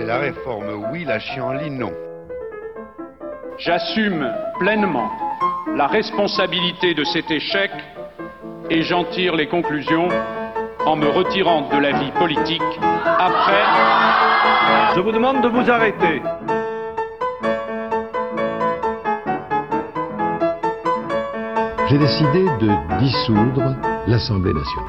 C'est la réforme oui, la chienlit non. J'assume pleinement la responsabilité de cet échec et j'en tire les conclusions en me retirant de la vie politique après. Je vous demande de vous arrêter. J'ai décidé de dissoudre l'Assemblée nationale.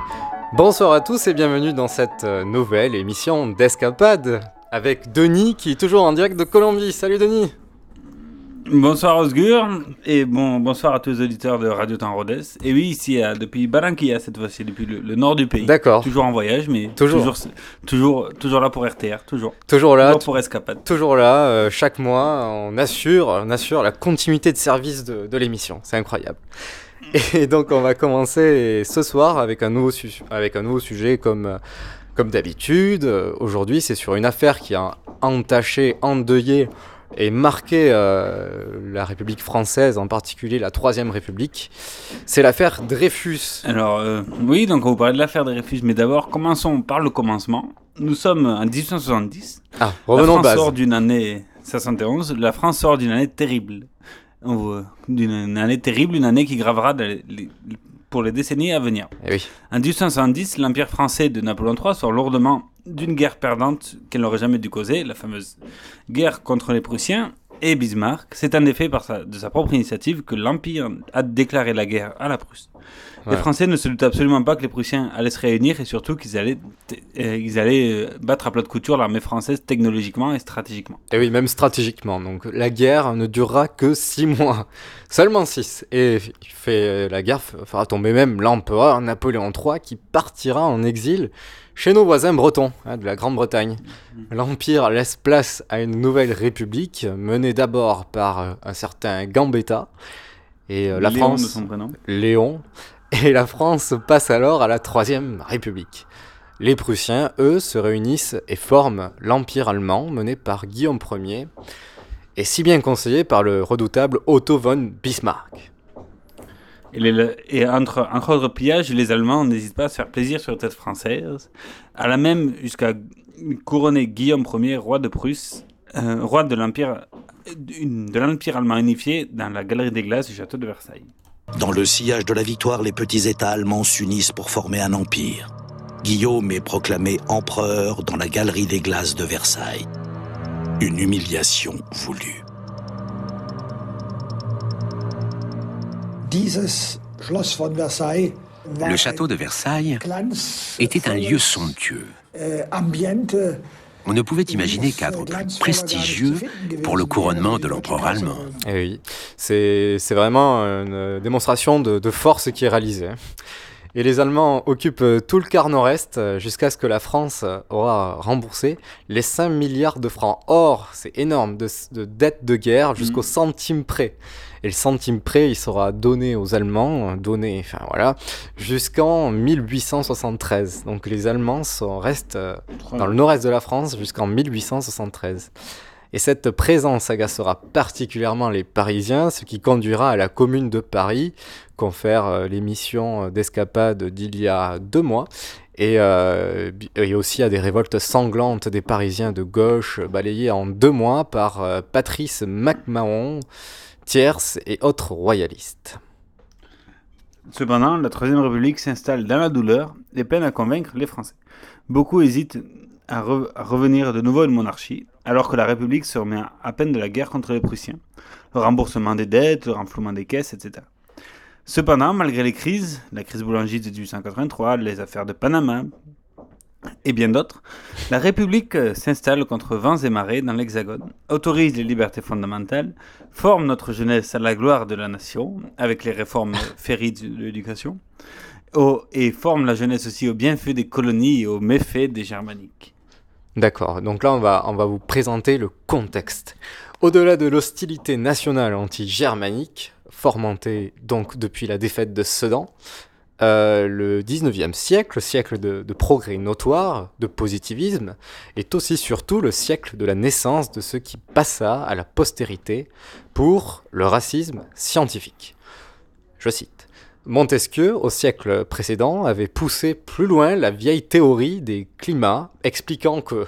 Bonsoir à tous et bienvenue dans cette euh, nouvelle émission d'Escapade avec Denis qui est toujours en direct de Colombie. Salut Denis Bonsoir Osgur et bon, bonsoir à tous les auditeurs de Radio Temps Rhodes. Et oui, ici depuis Barranquilla cette fois-ci, depuis le, le nord du pays. D'accord. Toujours en voyage, mais Toujours. toujours, toujours, toujours là pour RTR, toujours. Toujours là, Toujours pour Escapade. toujours là, euh, chaque mois on assure, on assure la continuité de service de, de l'émission. C'est incroyable. Et donc on va commencer ce soir avec un nouveau, avec un nouveau sujet comme, euh, comme d'habitude. Euh, Aujourd'hui c'est sur une affaire qui a entaché, endeuillé et marqué euh, la République française, en particulier la Troisième République. C'est l'affaire Dreyfus. Alors, euh, oui, donc on va parler de l'affaire Dreyfus, mais d'abord, commençons par le commencement. Nous sommes en 1870. Ah, La revenons aux France sort d'une année 71. La France sort d'une année terrible. D'une une année terrible, une année qui gravera dans les- les- pour les décennies à venir. Eh oui. En 1870, l'Empire français de Napoléon III sort lourdement d'une guerre perdante qu'elle n'aurait jamais dû causer, la fameuse guerre contre les Prussiens. Et Bismarck, c'est en effet par sa, de sa propre initiative que l'Empire a déclaré la guerre à la Prusse. Les. Français ne se doutaient absolument pas que les Prussiens allaient se réunir et surtout qu'ils allaient, euh, ils allaient euh, battre à plat de couture l'armée française technologiquement et stratégiquement. Et oui, même stratégiquement. Donc la guerre ne durera que six mois. Seulement six. Et il fait, la guerre fera tomber même l'empereur Napoléon III qui partira en exil chez nos voisins bretons hein, de la Grande-Bretagne. L'Empire laisse place à une nouvelle république menée d'abord par euh, un certain Gambetta. Et euh, la Léon France... de son prénom. Léon, et la France passe alors à la Troisième République. Les Prussiens, eux, se réunissent et forment l'Empire allemand mené par Guillaume Ier, et si bien conseillé par le redoutable Otto von Bismarck. Et, les- entre autres pillages, les Allemands n'hésitent pas à se faire plaisir sur la tête française, à la même jusqu'à couronner Guillaume Ier, roi de Prusse, euh, roi de l'Empire de l'Empire allemand unifié dans la galerie des glaces du château de Versailles. Dans le sillage de la victoire, les petits États allemands s'unissent pour former un empire. Guillaume est proclamé empereur dans la galerie des glaces de Versailles. Une humiliation voulue. Le château de Versailles était un lieu somptueux. On ne pouvait imaginer cadre plus prestigieux pour le couronnement de l'empereur allemand. Et oui, c'est vraiment une démonstration de, de force qui est réalisée. Et les Allemands occupent euh, tout le quart nord-est euh, jusqu'à ce que la France euh, aura remboursé les 5 milliards de francs. Or, c'est énorme, de, de dettes de guerre jusqu'au centime près. Et le centime près, il sera donné aux Allemands, donné, enfin voilà, jusqu'en 1873. Donc les Allemands sont, restent dans le nord-est de la France jusqu'en 1873. Et cette présence agacera particulièrement les Parisiens, ce qui conduira à la commune de Paris, confère euh, l'émission d'escapade d'il y a deux mois, et, euh, et aussi à des révoltes sanglantes des Parisiens de gauche, balayées en deux mois par euh, Patrice MacMahon, Thiers et autres royalistes. Cependant, la Troisième République s'installe dans la douleur et peine à convaincre les Français. Beaucoup hésitent à, à revenir de nouveau à une monarchie, alors que la République se remet à peine de la guerre contre les Prussiens, le remboursement des dettes, le renflouement des caisses, etc. Cependant, malgré les crises, la crise boulangiste de 1883, les affaires de Panama et bien d'autres, la République euh, s'installe contre vents et marées dans l'Hexagone, autorise les libertés fondamentales, forme notre jeunesse à la gloire de la nation, avec les réformes féries de l'éducation, et forme la jeunesse aussi au bienfait des colonies et aux méfaits des germaniques. D'accord, donc là on va, vous présenter le contexte. Au-delà de l'hostilité nationale anti-germanique, fomentée donc depuis la défaite de Sedan, euh, le 19e siècle, le siècle de, de, progrès notoire, de positivisme, est aussi surtout le siècle de la naissance de ce qui passa à la postérité pour le racisme scientifique. Je cite. Montesquieu, au siècle précédent, avait poussé plus loin la vieille théorie des climats, expliquant que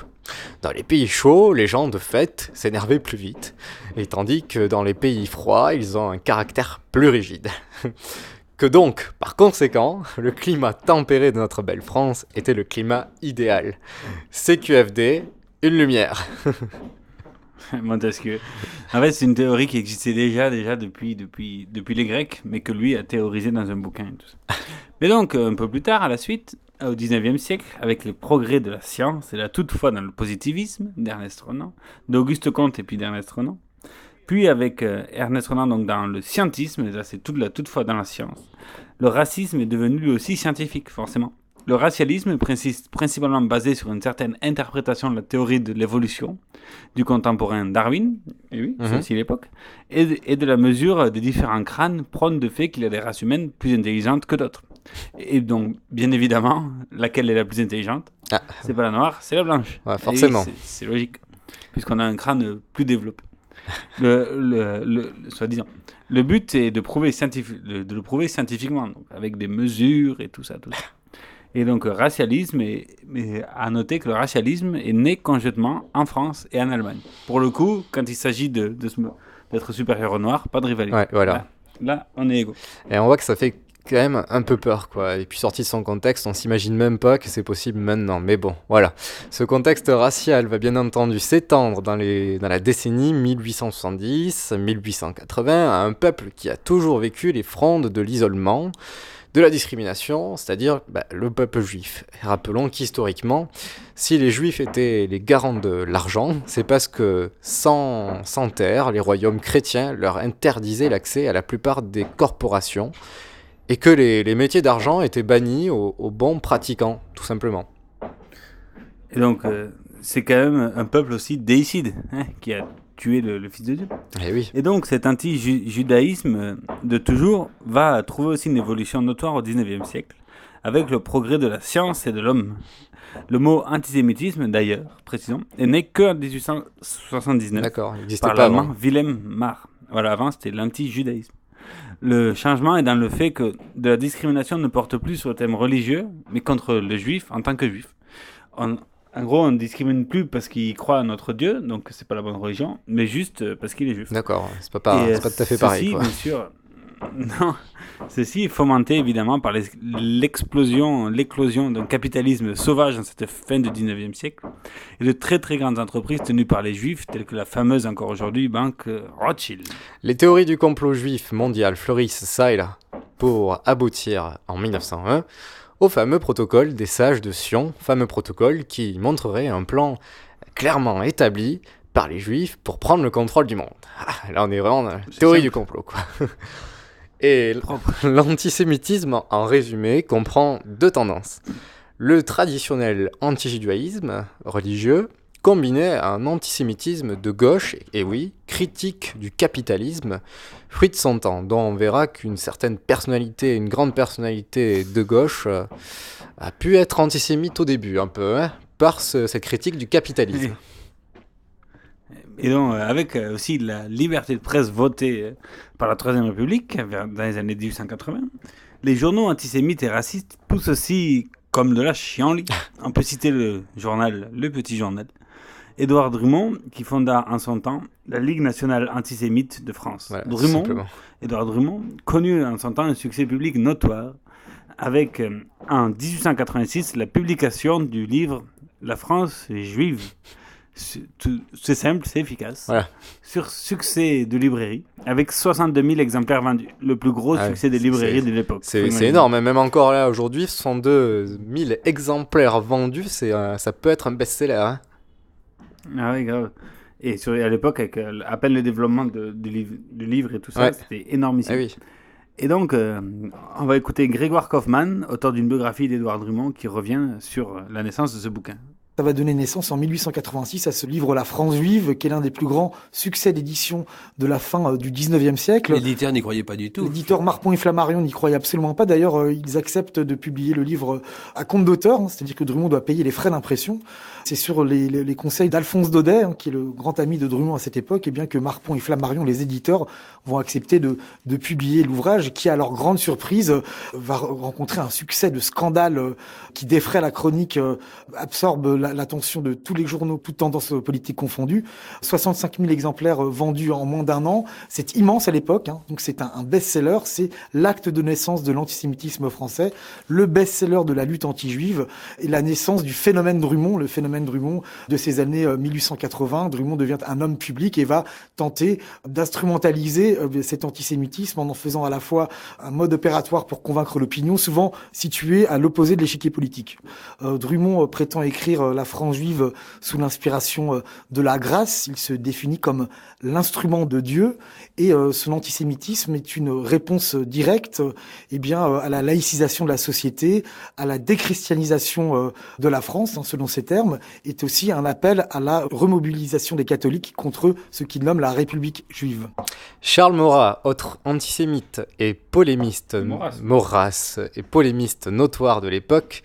dans les pays chauds, les gens de fait s'énervaient plus vite, et tandis que dans les pays froids, ils ont un caractère plus rigide. que donc, par conséquent, le climat tempéré de notre belle France était le climat idéal. CQFD, une lumière. Montesquieu. En fait, c'est une théorie qui existait déjà, déjà depuis, depuis, depuis les Grecs, mais que lui a théorisé dans un bouquin. Et tout ça. Mais donc, un peu plus tard, à la suite, au 19e siècle, avec les progrès de la science et la toutefois dans le positivisme d'Ernest Renan, d'Auguste Comte et puis d'Ernest Renan, puis avec euh, Ernest Renan donc dans le scientisme, là c'est toute la toutefois dans la science, le racisme est devenu lui aussi scientifique, forcément. Le racialisme est principalement basé sur une certaine interprétation de la théorie de l'évolution du contemporain Darwin, et oui, c'est aussi l'époque, et, de, et de la mesure des différents crânes prône de fait qu'il y a des races humaines plus intelligentes que d'autres. Et donc, bien évidemment, laquelle est la plus intelligente? Ah. C'est pas la noire, c'est la blanche. Ouais, forcément. C'est logique, puisqu'on a un crâne plus développé. Le, le, le, soit disant. Le but est de, prouver de, de le prouver scientifiquement, donc avec des mesures et tout ça, tout ça. Et donc, racialisme, et, mais à noter que le racialisme est né conjointement en France et en Allemagne. Pour le coup, quand il s'agit de, de d'être supérieur au noir, pas de rivalité. Ouais, voilà. Là, là, on est égaux. Et on voit que ça fait quand même un peu peur, quoi. Et puis sorti de son contexte, on s'imagine même pas que c'est possible maintenant. Mais bon, voilà. Ce contexte racial va bien entendu s'étendre dans, les, dans la décennie 1870-1880 à un peuple qui a toujours vécu les frondes de l'isolement, de la discrimination, c'est-à-dire bah, le peuple juif. Rappelons qu'historiquement, si les juifs étaient les garants de l'argent, c'est parce que sans, sans terre, les royaumes chrétiens leur interdisaient l'accès à la plupart des corporations et que les, les métiers d'argent étaient bannis aux, aux, bons pratiquants, tout simplement. Et donc, euh, c'est quand même un peuple aussi déicide, hein, qui a tué le, le, Fils de Dieu. Et, oui. et donc, cet anti-judaïsme de toujours va trouver aussi une évolution notoire au 19e siècle, avec le progrès de la science et de l'homme. Le mot antisémitisme, d'ailleurs, précisons, est né que en 1879 D'accord, il n'existait par pas l'allemand avant. Wilhelm Marr. Voilà, avant, c'était l'anti-judaïsme. Le changement est dans le fait que de la discrimination ne porte plus sur le thème religieux, mais contre le juif en tant que juif. On, en gros, on ne discrimine plus parce qu'il croit à notre Dieu, donc c'est pas la bonne religion, mais juste parce qu'il est juif. D'accord, c'est pas, pas, tout à fait ceci, pareil. Quoi. bien sûr. Non, ceci est fomenté évidemment par l'explosion, l'éclosion d'un capitalisme sauvage dans cette fin du 19e siècle et de très très grandes entreprises tenues par les juifs, telles que la fameuse encore aujourd'hui banque euh, Rothschild. Les théories du complot juif mondial fleurissent ça et là pour aboutir en 1901 au fameux protocole des sages de Sion, fameux protocole qui montrerait un plan clairement établi par les juifs pour prendre le contrôle du monde. Ah, là on est vraiment dans la théorie simple. du complot quoi. Et l'antisémitisme, en résumé, comprend deux tendances. Le traditionnel antijudaïsme religieux, combiné à un antisémitisme de gauche, et oui, critique du capitalisme, fruit de son temps, dont on verra qu'une certaine personnalité, une grande personnalité de gauche, euh, a pu être antisémite au début, un peu, hein, par ce- cette critique du capitalisme. Et donc, euh, avec euh, aussi la liberté de presse votée par la Troisième République dans les années 1880, les journaux antisémites et racistes poussent aussi comme de la chienlit. On peut citer le journal Le Petit Journal. Édouard Drummond, qui fonda en son temps la Ligue nationale antisémite de France. Voilà, Drummond. Édouard Drummond, connu en son temps un succès public notoire, avec euh, en 1886 la publication du livre La France est juive. C'est simple, c'est efficace. Voilà. Sur succès de librairie, avec 62 000 exemplaires vendus. Le plus gros Ah succès des librairies de l'époque. C'est énorme, même encore là aujourd'hui, 62 000 exemplaires vendus, c'est, euh, ça peut être un best-seller. hein. Ah oui, grave. Et sur, à l'époque, avec euh, à peine le développement de, du, livre, du livre et tout ça, Ouais. c'était énormissime. Ah oui. Et donc, euh, on va écouter Grégoire Kaufmann, auteur d'une biographie d'Edouard Drummond, qui revient sur euh, la naissance de ce bouquin. Ça va donner naissance en 1886 à ce livre La France juive, qui est l'un des plus grands succès d'édition de la fin euh, du 19e siècle. L'éditeur n'y croyait pas du tout. L'éditeur Marpon et Flammarion n'y croyait absolument pas. D'ailleurs, euh, ils acceptent de publier le livre à compte d'auteur, hein, c'est-à-dire que Drummond doit payer les frais d'impression. C'est sur les, les, les conseils d'Alphonse Daudet, hein, qui est le grand ami de Drummond à cette époque, et bien que Marpon et Flammarion, les éditeurs, vont accepter de, de publier l'ouvrage, qui, à leur grande surprise, va rencontrer un succès de scandale qui défraie la chronique, absorbe l'attention de tous les journaux, toutes tendances politiques confondues. 65 000 exemplaires vendus en moins d'un an, c'est immense à l'époque. Hein. Donc c'est un, un best-seller, c'est l'acte de naissance de l'antisémitisme français, le best-seller de la lutte anti-juive et la naissance du phénomène Drummond, le phénomène Drummond de ces années 1880. Drummond devient un homme public et va tenter d'instrumentaliser cet antisémitisme en en faisant à la fois un mode opératoire pour convaincre l'opinion, souvent situé à l'opposé de l'échiquier politique. Euh, Drummond prétend écrire la France juive sous l'inspiration de la grâce. Il se définit comme l'instrument de Dieu et son antisémitisme est une réponse directe eh bien, à la laïcisation de la société, à la déchristianisation de la France, hein, selon ces termes, est aussi un appel à la remobilisation des catholiques contre ce qu'il nomme la République juive. Charles Maurras, autre antisémite et polémiste, Maurras. Maurras et polémiste notoire de l'époque,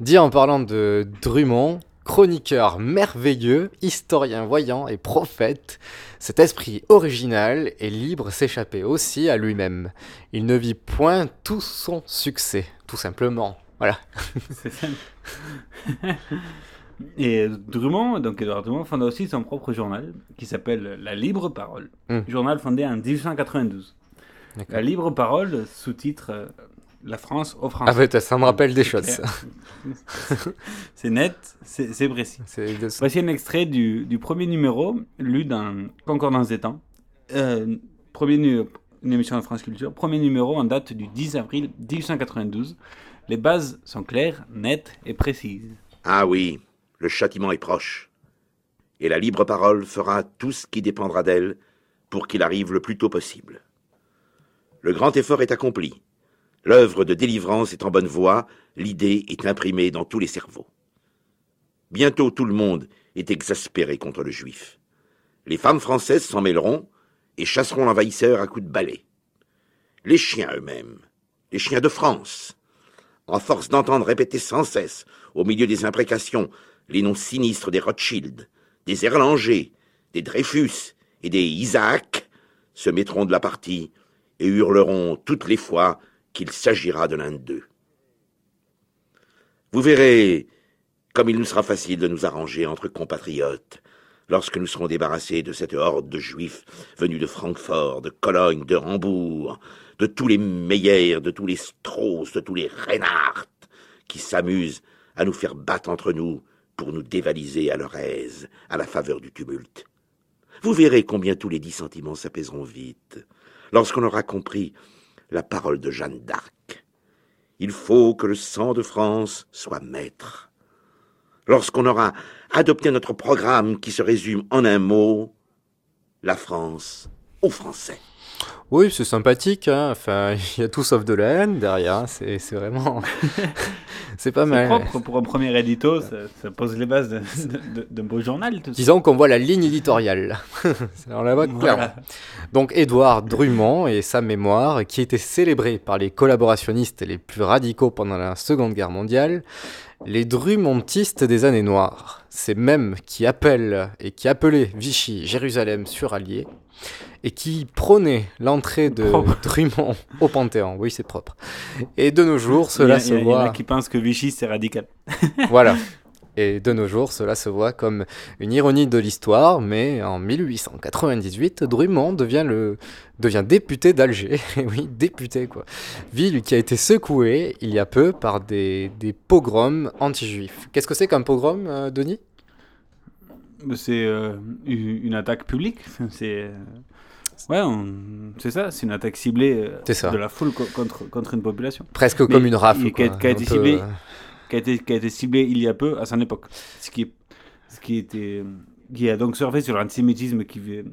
dit en parlant de Drummond chroniqueur merveilleux, historien voyant et prophète, cet esprit original et libre s'échappait aussi à lui-même. Il ne vit point tout son succès, tout simplement. Voilà. C'est ça. Et Drummond, donc Edouard Drummond, fonda aussi son propre journal qui s'appelle La Libre Parole. Mm. Journal fondé en 1892. La Libre Parole, sous-titre euh, La France aux Français. Ah ouais, ça me rappelle des choses. ça. c'est net, c'est précis. Voici un extrait du, du premier numéro, lu dans Concordance des temps. Euh, premier une émission de France Culture. Premier numéro en date du 10 avril 1892. Les bases sont claires, nettes et précises. Ah oui, le châtiment est proche. Et la libre parole fera tout ce qui dépendra d'elle pour qu'il arrive le plus tôt possible. Le grand effort est accompli. L'œuvre de délivrance est en bonne voie, l'idée est imprimée dans tous les cerveaux. Bientôt tout le monde est exaspéré contre le juif. Les femmes françaises s'en mêleront et chasseront l'envahisseur à coups de balai. Les chiens eux-mêmes, les chiens de France, en force d'entendre répéter sans cesse, au milieu des imprécations, les noms sinistres des Rothschild, des Erlanger, des Dreyfus et des Isaac, se mettront de la partie et hurleront toutes les fois qu'il s'agira de l'un d'eux. Vous verrez comme il nous sera facile de nous arranger entre compatriotes lorsque nous serons débarrassés de cette horde de juifs venus de Francfort, de Cologne, de Hambourg, de tous les Meyer, de tous les Strauss, de tous les Reinhardt, qui s'amusent à nous faire battre entre nous pour nous dévaliser à leur aise, à la faveur du tumulte. Vous verrez combien tous les dix sentiments s'apaiseront vite, lorsqu'on aura compris la parole de Jeanne d'Arc. Il faut que le sang de France soit maître. Lorsqu'on aura adopté notre programme qui se résume en un mot, la France aux Français. Oui, c'est sympathique. Hein. Enfin, il y a tout sauf de la haine derrière. hein. C'est c'est vraiment. c'est pas C'est mal. propre pour un premier édito, ça, ça pose les bases de- de- de- d'un beau journal. Tout. Disons qu'on voit la ligne éditoriale. On la voit Voilà. clairement. Donc Édouard Drummond et sa mémoire, qui était célébrée par les collaborationnistes les plus radicaux pendant la Seconde Guerre mondiale, les Drummontistes des années noires, ces mêmes qui appellent et qui appelaient Vichy Jérusalem surallié et qui prônaient l'entrée de Propre. Drummond au Panthéon. Oui, c'est propre. Et de nos jours, a- cela se a- il y en a voit. qui pensent que Vichy c'est radical. Voilà. Et de nos jours, cela se voit comme une ironie de l'histoire, mais en 1898, Drummond devient, le, devient député d'Alger. Et oui, député, quoi. Ville qui a été secouée il y a peu par des, des pogroms anti-juifs. Qu'est-ce que c'est qu'un pogrom, euh, Denis? C'est euh, une attaque publique. C'est euh, ouais, c'est ça. C'est une attaque ciblée euh, de la foule co- contre contre une population. Presque comme une rafle, Qui a, été peu, ciblée, qui a été qui a été ciblée il y a peu à son époque. Ce qui ce qui était qui a donc surfé sur l'antisémitisme qui vi-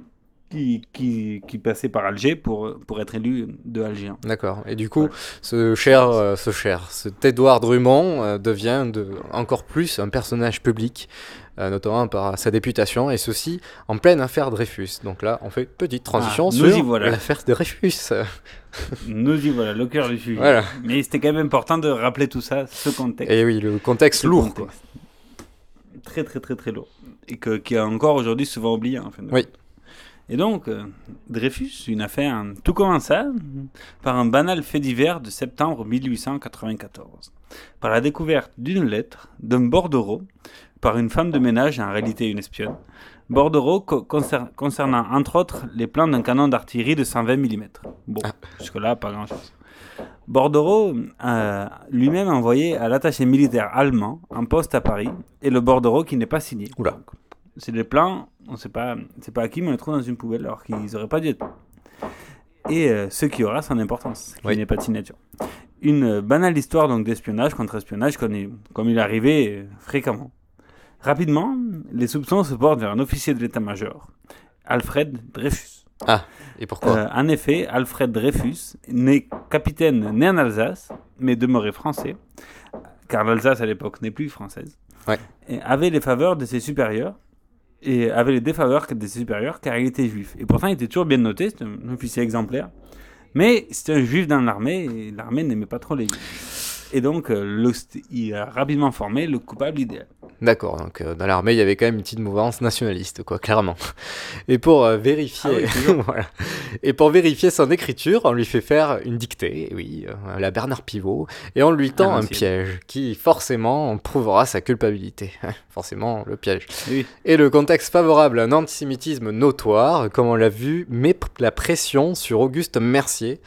qui, qui, qui passait par Alger pour, pour être élu de Alger. D'accord. Et du coup, ce cher, euh, ce cher, cet Édouard Drummond euh, devient de, encore plus un personnage public, euh, notamment par sa députation, et ceci en pleine affaire Dreyfus. Donc là, on fait petite transition Ah, y sur voilà. l'affaire Dreyfus. Nous y voilà, le cœur du sujet. Voilà. Mais c'était quand même important de rappeler tout ça, ce contexte. Et oui, le contexte Ce lourd, contexte. Très, très, très, très lourd. Et que, qui est encore aujourd'hui souvent oublié, en fin de Oui. compte. Et donc, euh, Dreyfus, une affaire. Tout commença par un banal fait divers de septembre 1894, par la découverte d'une lettre d'un bordereau par une femme de ménage, en réalité une espionne. Bordereau co- concer- concernant entre autres les plans d'un canon d'artillerie de 120 mm. Bon, jusque-là, pas grand-chose. Bordereau a lui-même envoyé à l'attaché militaire allemand en poste à Paris et le bordereau qui n'est pas signé. Donc, C'est des plans, on ne sait pas, c'est pas à qui, mais on les trouve dans une poubelle alors qu'ils n'auraient pas dû être. Et euh, ce qui aura son importance, qui n'est pas de signature. Une euh, banale histoire donc d'espionnage contre espionnage comme il, comme il arrivait euh, fréquemment. Rapidement, les soupçons se portent vers un officier de l'état-major, Alfred Dreyfus. Ah, et pourquoi? Euh, En effet, Alfred Dreyfus, né capitaine né en Alsace, mais demeuré français, car l'Alsace à l'époque n'est plus française, Ouais. avait les faveurs de ses supérieurs, et avait les défaveurs de ses supérieurs car il était juif. Et pourtant, il était toujours bien noté, c'était un officier exemplaire. Mais c'était un juif dans l'armée, et l'armée n'aimait pas trop les juifs. Et donc, euh, le- il a rapidement formé le coupable idéal. D'accord, donc euh, dans l'armée, il y avait quand même une petite mouvance nationaliste, quoi, clairement. Et pour euh, vérifier, Ah oui, toujours. voilà. Et pour vérifier son écriture, on lui fait faire une dictée, oui, euh, la Bernard Pivot, et on lui tend Ah, un piège qui forcément prouvera sa culpabilité. forcément, le piège. Oui. Et le contexte favorable à un antisémitisme notoire, comme on l'a vu, met la pression sur Auguste Mercier,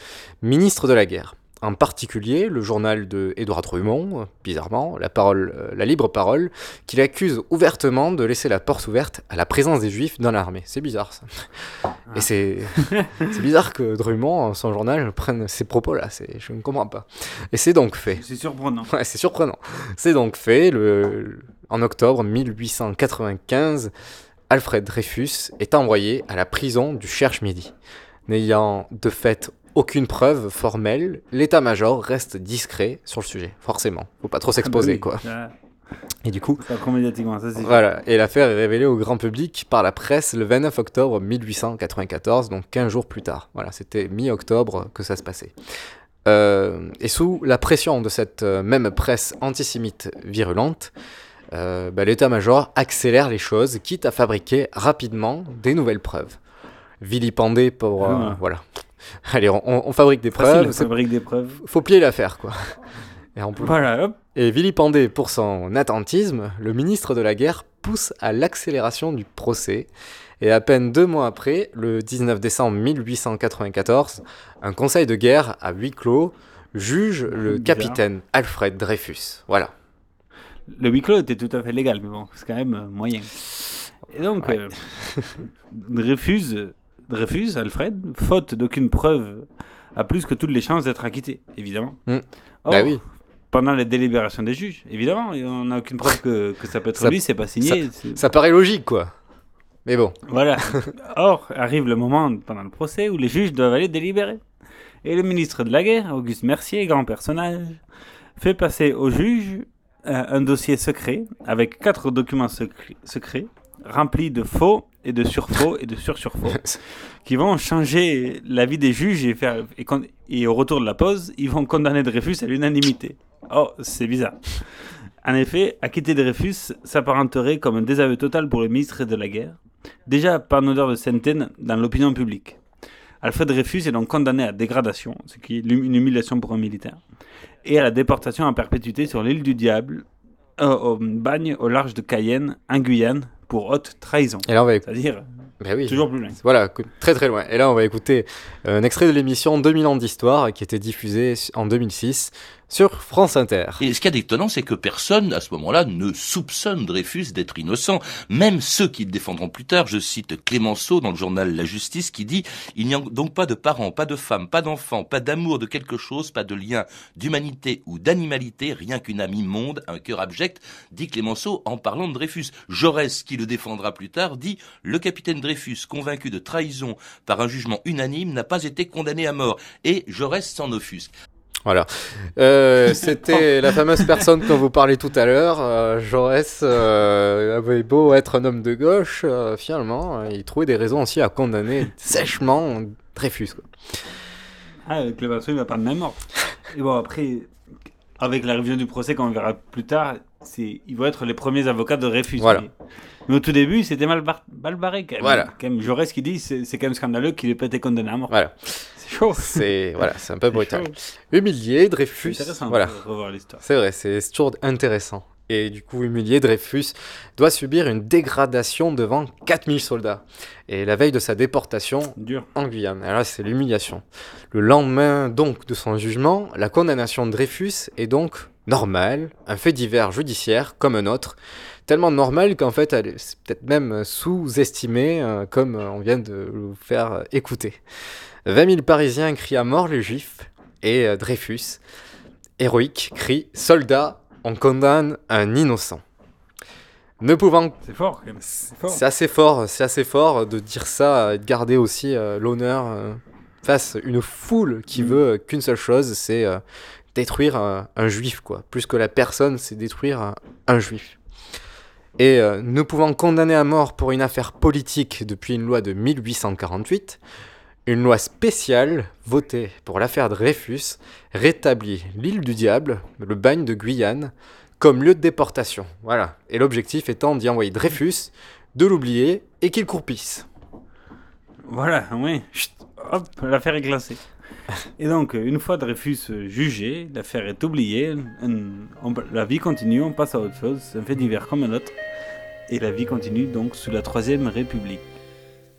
ministre de la guerre. En particulier, le journal de Édouard Drummond, bizarrement, la, parole, euh, la libre parole, qui l'accuse ouvertement de laisser la porte ouverte à la présence des juifs dans l'armée. C'est bizarre ça. Et c'est bizarre que Drummond, son journal, prenne ces propos-là. Je ne comprends pas. Et c'est donc fait. C'est surprenant. Ouais, c'est surprenant. C'est donc fait. Le- en octobre 1895, Alfred Dreyfus est envoyé à la prison du Cherche-Midi. N'ayant de fait aucune preuve formelle, l'état-major reste discret sur le sujet, forcément. Faut pas trop s'exposer, Ah bah quoi. oui, ça- Et du coup, Pas trop médiatiquement, ça voilà. Et l'affaire est révélée au grand public par la presse le 29 octobre 1894, donc 15 jours plus tard. Voilà, c'était mi-octobre que ça se passait. Euh, et sous la pression de cette euh, même presse antisémite virulente, euh, bah, l'état-major accélère les choses, quitte à fabriquer rapidement des nouvelles preuves. Vilipendé pour... euh, Ah. Voilà. Allez, on, on fabrique des Facile, preuves. on c'est- fabrique des preuves. Faut plier l'affaire, quoi. Et, on peut- Voilà, hop. et vilipendé pour son attentisme, le ministre de la Guerre pousse à l'accélération du procès. Et à peine deux mois après, le 19 décembre 1894, un conseil de guerre à huis clos juge le Bizarre. capitaine Alfred Dreyfus. Voilà. Le huis clos était tout à fait légal, mais bon, c'est quand même euh, moyen. Et donc, euh, Dreyfus, euh, Dreyfus, Alfred, faute d'aucune preuve, a plus que toutes les chances d'être acquitté, évidemment. Mm. Or, Bah oui. Pendant les délibérations des juges, évidemment, on n'a aucune preuve que, que ça peut être Ça- lui, c'est pas signé. Ça paraît logique, quoi. Mais bon. Voilà. Or, arrive le moment pendant le procès où les juges doivent aller délibérer. Et le ministre de la Guerre, Auguste Mercier, grand personnage, fait passer au juge euh, un dossier secret avec quatre documents secrets, remplis de faux et de surfaux et de sursurfaux qui vont changer la vie des juges et, faire, et, au retour de la pause, ils vont condamner Dreyfus à l'unanimité. Oh, c'est bizarre. En effet, acquitter Dreyfus s'apparenterait comme un désaveu total pour le ministre de la Guerre, déjà pas en odeur de sainteté dans l'opinion publique. Alfred Dreyfus est donc condamné à dégradation, ce qui est une humiliation pour un militaire, et à la déportation en perpétuité sur l'île du Diable, euh, au bagne au large de Cayenne, en Guyane, pour haute trahison. Et là, on va C'est-à-dire Ben oui. toujours plus loin. Voilà, très très loin. Et là, on va écouter euh, un extrait de l'émission 2000 ans d'histoire qui était diffusée en 2006 sur France Inter. Et ce qui est d'étonnant, c'est que personne, à ce moment-là, ne soupçonne Dreyfus d'être innocent. Même ceux qui le défendront plus tard, je cite Clémenceau dans le journal La Justice qui dit « Il n'y a donc pas de parents, pas de femmes, pas d'enfants, pas d'amour de quelque chose, pas de lien d'humanité ou d'animalité, rien qu'une âme immonde, un cœur abject », dit Clémenceau en parlant de Dreyfus. Jaurès, qui le défendra plus tard, dit « Le capitaine Dreyfus, convaincu de trahison par un jugement unanime, n'a pas été condamné à mort. » Et Jaurès s'en offusque. Voilà. Euh, C'était la fameuse personne dont vous parlez tout à l'heure. Euh, Jaurès euh, avait beau être un homme de gauche, euh, finalement, il trouvait des raisons aussi à condamner sèchement Dreyfus. Quoi. Ah, Clémenceau, il va pas de même mort. Et bon, après, avec la révision du procès, comme on verra plus tard, ils vont être les premiers avocats de Dreyfus. Voilà. Mais, mais au tout début, c'était mal, bar- mal barré quand même. Voilà. Quand même, Jaurès qui dit, c'est, c'est quand même scandaleux qu'il ait pas été condamné à mort. Voilà. C'est chaud. C'est voilà, c'est un peu brutal. Humilié, Dreyfus. C'est intéressant voilà. de revoir l'histoire. C'est vrai, c'est toujours intéressant. Et du coup, humilié, Dreyfus doit subir une dégradation devant 4000 soldats. Et la veille de sa déportation Dur. en Guyane. Alors là, c'est l'humiliation. Le lendemain donc de son jugement, la condamnation de Dreyfus est donc normale, un fait divers judiciaire comme un autre, tellement normal qu'en fait, elle est c'est peut-être même sous-estimée, euh, comme euh, on vient de vous faire écouter. 20 000 Parisiens crient à mort les Juifs, et euh, Dreyfus, héroïque, crie Soldats, on condamne un innocent. Ne pouvant C'est fort, assez fort, c'est assez fort de dire ça et de garder aussi euh, l'honneur euh, face à une foule qui Mm. veut qu'une seule chose, c'est euh, détruire un, juif, quoi. Plus que la personne, c'est détruire un, juif. Et euh, ne pouvant condamner à mort pour une affaire politique depuis une loi de 1848, une loi spéciale votée pour l'affaire Dreyfus rétablit l'île du Diable, le bagne de Guyane, comme lieu de déportation. Voilà. Et l'objectif étant d'y envoyer Dreyfus, de l'oublier et qu'il croupisse. Voilà, oui. Chut, hop, l'affaire est classée. Et donc, une fois Dreyfus jugé, l'affaire est oubliée, la vie continue, on passe à autre chose, c'est un fait divers comme un autre. Et la vie continue donc sous la Troisième République.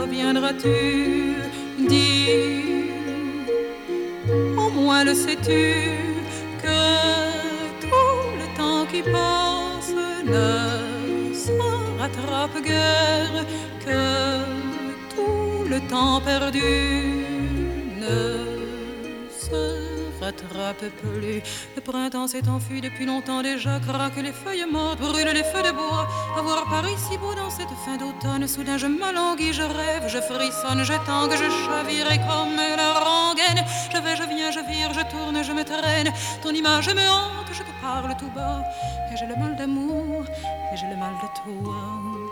reviendras-tu Dis, au moins le sais-tu que tout le temps qui passe ne se rattrape guère, que tout le temps perdu ne plus. Le printemps s'est enfui depuis longtemps déjà, craquent les feuilles mortes, brûlent les feux de bois. À voir Paris si beau dans cette fin d'automne, soudain je m'alanguis, je rêve, je frissonne, je tangue, je chavire et comme la rengaine. Je vais, je viens, je vire, je tourne, je me traîne. Ton image me hante, je te parle tout bas. Et j'ai le mal d'amour, et j'ai le mal de toi.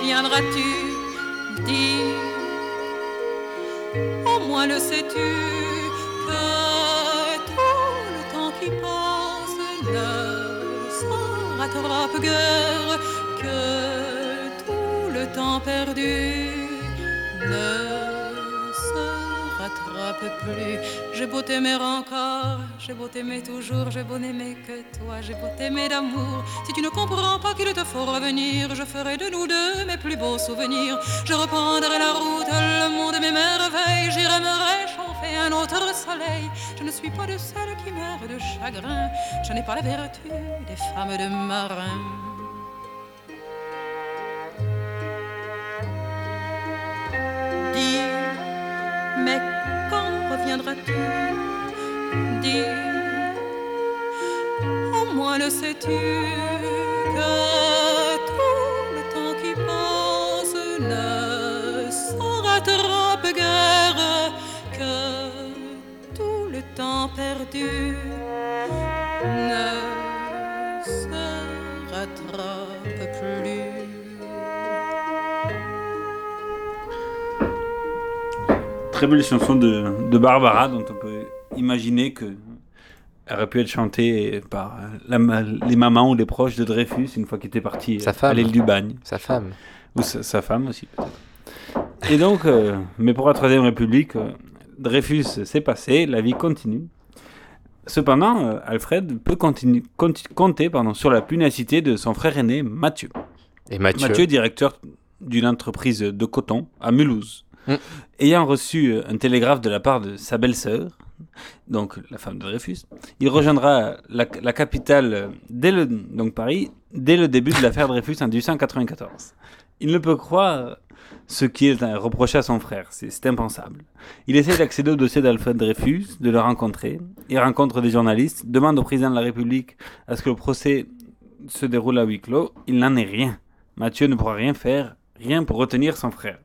Quand reviendras-tu Dis, au moins le sais-tu que tout le temps qui passe ne se rattrape guère, que tout le temps perdu ne rattrape plus. J'ai beau t'aimer encore, j'ai beau t'aimer toujours, j'ai beau n'aimer que toi, j'ai beau t'aimer d'amour. Si tu ne comprends pas qu'il te faut revenir, je ferai de nous deux mes plus beaux souvenirs. Je reprendrai la route, le monde et mes merveilles, j'irai me réchauffer un autre soleil. Je ne suis pas de celles qui meurent de chagrin, je n'ai pas la vertu des femmes de marins. Dis, Dis, au moins le sais-tu que tout le temps qui passe ne se rattrape guère, que tout le temps perdu ne très belle chanson de, de Barbara dont on peut imaginer que elle aurait pu être chantée par la les mamans ou les proches de Dreyfus une fois qu'il était parti Sa à l'île du Bagne. Sa femme. Ou sa, sa femme aussi, peut-être. Et donc, euh, mais pour la Troisième République, euh, Dreyfus s'est passé, la vie continue. Cependant, euh, Alfred peut conti- compter pardon, sur la pugnacité de son frère aîné Mathieu. Et Mathieu Mathieu, directeur d'une entreprise de coton à Mulhouse. Mm. Ayant reçu euh, un télégraphe de la part de sa belle-sœur, donc la femme de Dreyfus, il rejoindra la, capitale, euh, dès le, donc Paris, dès le début de l'affaire Dreyfus en 1894. Il ne peut croire ce qui est euh, reproché à son frère, c'est c'est impensable. Il essaie d'accéder au dossier d'Alfred Dreyfus, de le rencontrer. Il rencontre des journalistes, demande au président de la République à ce que le procès se déroule à huis clos. Il n'en est rien. Mathieu ne pourra rien faire, rien pour retenir son frère.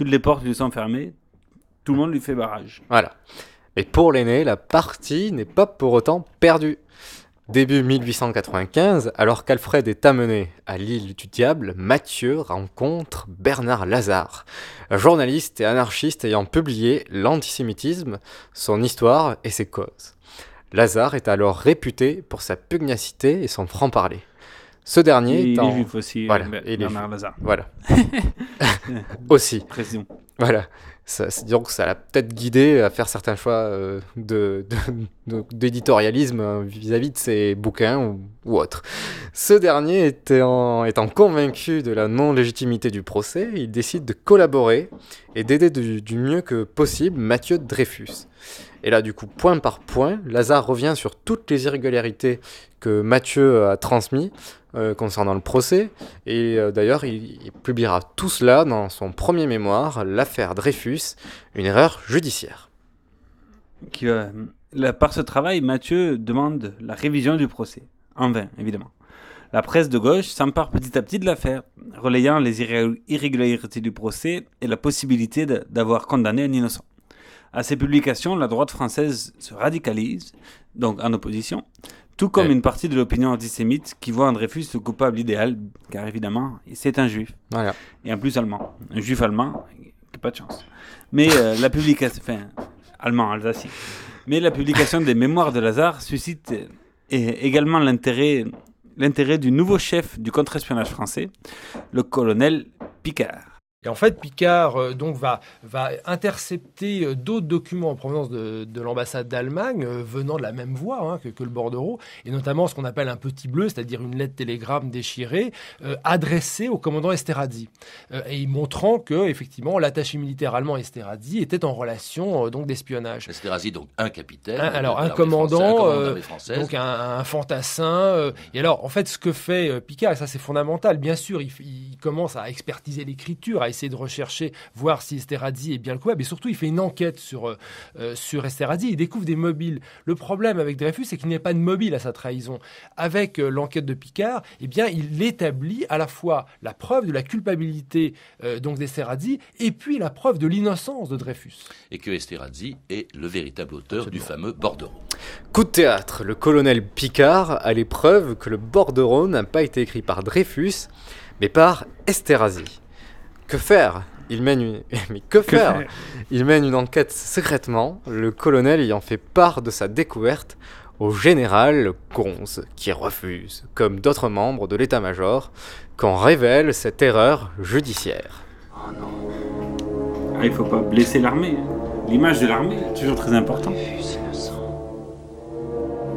Toutes les portes lui sont fermées, tout le monde lui fait barrage. Voilà. Mais pour l'aîné, la partie n'est pas pour autant perdue. Début 1895, alors qu'Alfred est amené à l'île du Diable, Mathieu rencontre Bernard Lazare, journaliste et anarchiste ayant publié L'antisémitisme, son histoire et ses causes. Lazare est alors réputé pour sa pugnacité et son franc-parler. Ce dernier Il est étant... juif aussi, Voilà, il est Bernard juif. Lazare. Voilà. aussi. Précision. Voilà. Ça, que ça l'a peut-être guidé à faire certains choix euh, de- de- d'éditorialisme euh, vis-à-vis de ses bouquins ou, ou autres. Ce dernier étant, convaincu de la non-légitimité du procès, il décide de collaborer et d'aider du, mieux que possible Mathieu Dreyfus. Et là, du coup, point par point, Lazare revient sur toutes les irrégularités que Mathieu a transmis euh, concernant le procès. Et euh, d'ailleurs, il, il publiera tout cela dans son premier mémoire, L'affaire Dreyfus, une erreur judiciaire. Qui, euh, là, par ce travail, Mathieu demande la révision du procès. En vain, évidemment. La presse de gauche s'empare petit à petit de l'affaire, relayant les irré- irrégularités du procès et la possibilité d'avoir condamné un innocent. À ces publications, la droite française se radicalise, donc en opposition, tout comme Ouais. une partie de l'opinion antisémite qui voit en Dreyfus le coupable idéal, car évidemment, c'est un juif. Voilà. Et en plus allemand. Un juif allemand, pas de chance. Mais euh, la publication, enfin, allemand, alsacien. Mais la publication des mémoires de Lazare suscite euh, également l'intérêt du nouveau chef du contre-espionnage français, le colonel Picard. Et en fait, Picard euh, donc va, va intercepter euh, d'autres documents en provenance de, de l'ambassade d'Allemagne euh, venant de la même voie hein, que, que le bordereau, et notamment ce qu'on appelle un petit bleu, c'est-à-dire une lettre télégramme déchirée adressée au commandant Esterhazy, et montrant que effectivement l'attaché militaire allemand Esterhazy était en relation donc d'espionnage. Esterhazy, donc un capitaine. Un- alors un commandant, un commandant donc un, un fantassin. et alors en fait ce que fait Picard, et ça c'est fondamental, bien sûr, il, il commence à expertiser l'écriture, à essayer de rechercher, voir si Esterhazy est bien le coupable, et surtout il fait une enquête sur, euh, euh, sur Esterhazy, il découvre des mobiles. Le problème avec Dreyfus, c'est qu'il n'y a pas de mobile à sa trahison. Avec euh, l'enquête de Picard, eh bien il établit à la fois la preuve de la culpabilité euh, donc d'Esterhazy, et puis la preuve de l'innocence de Dreyfus. Et que Esterhazy est le véritable auteur du fameux bordereau. Coup de théâtre, le colonel Picard a l'épreuve que le bordereau n'a pas été écrit par Dreyfus, mais par Esterhazy. Que faire? Il mène une... Mais que, Que faire? Il mène une enquête secrètement, le colonel ayant fait part de sa découverte au général Gonze, qui refuse, comme d'autres membres de l'état-major, qu'on révèle cette erreur judiciaire. Ah, il faut pas blesser l'armée. hein. L'image de l'armée est toujours très importante.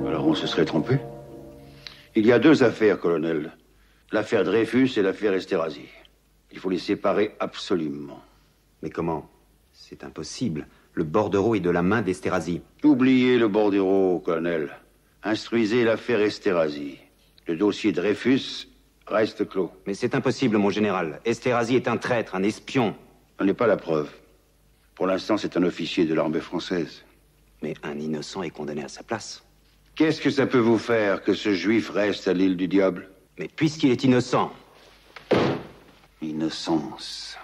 Alors on se serait trompé? Il y a deux affaires, colonel. L'affaire Dreyfus et l'affaire Esterhazy. Il faut les séparer absolument. Mais comment? C'est impossible. Le bordereau est de la main d'Esterhazy. Oubliez le bordereau, colonel. Instruisez l'affaire Esterhazy. Le dossier Dreyfus reste clos. Mais c'est impossible, mon général. Esterhazy est un traître, un espion. Ce n'est pas la preuve. Pour l'instant, c'est un officier de l'armée française. Mais un innocent est condamné à sa place. Qu'est-ce que ça peut vous faire que ce juif reste à l'île du diable? Mais puisqu'il est innocent. Innocence.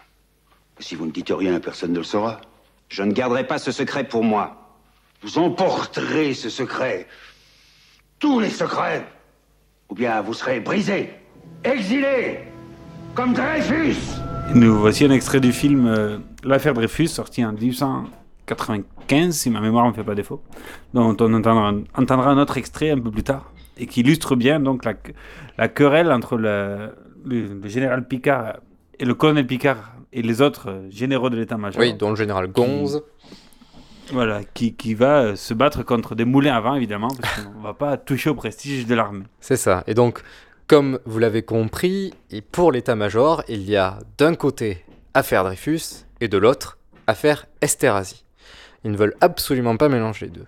Si vous ne dites rien, personne ne le saura. Je ne garderai pas ce secret pour moi. Vous emporterez ce secret. Tous les secrets. Ou bien vous serez brisé, exilé, comme Dreyfus. Nous voici un extrait du film euh, L'affaire Dreyfus, sorti en 1894. 95, si ma mémoire ne me fait pas défaut, dont on entendra, un autre extrait un peu plus tard, et qui illustre bien donc la, querelle entre le, le général Picard et le colonel Picard et les autres euh, généraux de l'état-major. Oui, dont le général Gonze. Qui, voilà, qui, qui va euh, se battre contre des moulins à vent, évidemment, parce qu'on ne va pas toucher au prestige de l'armée. C'est ça. Et donc, comme vous l'avez compris, et pour l'état-major, il y a d'un côté affaire Dreyfus et de l'autre affaire Esterhazy. Ils ne veulent absolument pas mélanger les deux.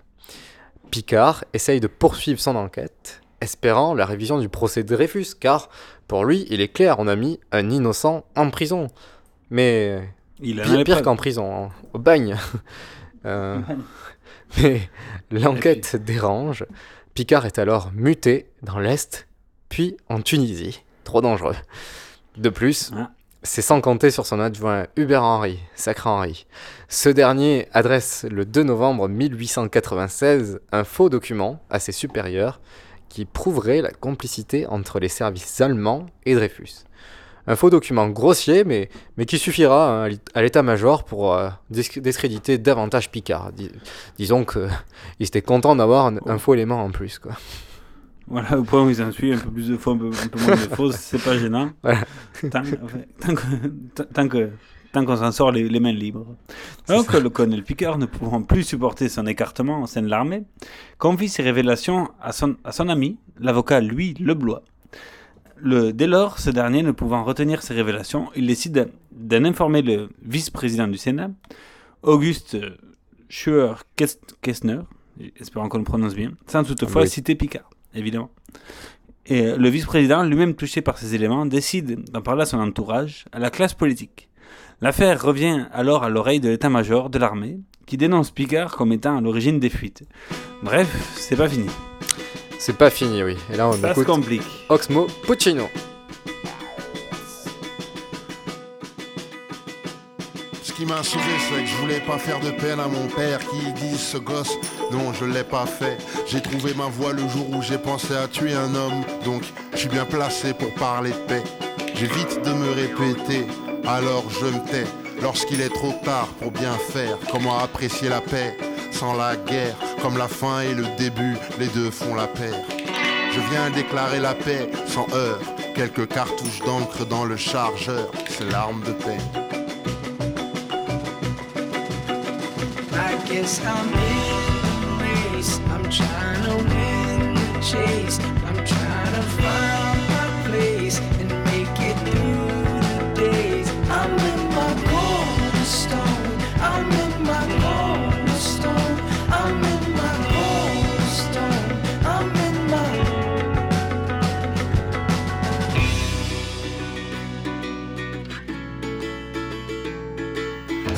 Picard essaye de poursuivre son enquête, espérant la révision du procès de Dreyfus, car pour lui, il est clair, on a mis un innocent en prison. Mais il pire, pire qu'en prison, hein, au bagne. euh, mais l'enquête dérange. Picard est alors muté dans l'Est, puis en Tunisie. Trop dangereux. De plus, Ah. c'est sans compter sur son adjoint Hubert Henry, sacré Henry. Ce dernier adresse le 2 novembre 1896 un faux document à ses supérieurs qui prouverait la complicité entre les services allemands et Dreyfus. Un faux document grossier, mais, mais qui suffira hein, à l'état-major pour euh, dis- discréditer davantage Picard. Dis- disons qu'il était content d'avoir un, un faux élément en plus. Quoi. Voilà, au point où ils en suivent, un peu plus de faux, un peu, un peu moins de faux, c'est pas gênant. Voilà. Tant, enfin, tant que- tant que tant qu'on s'en sort les, les mains libres. Donc, le colonel Picard, ne pouvant plus supporter son écartement au sein de l'armée, confie ses révélations à son, à son ami, l'avocat Louis Leblois. Le, dès lors, ce dernier ne pouvant retenir ses révélations, il décide d'en informer le vice-président du Sénat, Auguste Scheuer-Kestner, espérant qu'on le prononce bien, sans toutefois Oui. citer Picard, évidemment. Et le vice-président, lui-même touché par ces éléments, décide d'en parler à son entourage, à la classe politique. L'affaire revient alors à l'oreille de l'état-major de l'armée, qui dénonce Picard comme étant à l'origine des fuites. Bref, c'est pas fini. C'est pas fini, oui. Et là, on Ça se complique. Oxmo Puccino. Ce qui m'a sauvé, c'est que je voulais pas faire de peine à mon père qui dit ce gosse. Non, je l'ai pas fait. J'ai trouvé ma voie le jour où j'ai pensé à tuer un homme. Donc, je suis bien placé pour parler de paix. J'évite de me répéter, alors je me tais. Lorsqu'il est trop tard pour bien faire, comment apprécier la paix sans la guerre Comme la fin et le début, les deux font la paire. Je viens déclarer la paix sans heurts. Quelques cartouches d'encre dans le chargeur, c'est l'arme de paix.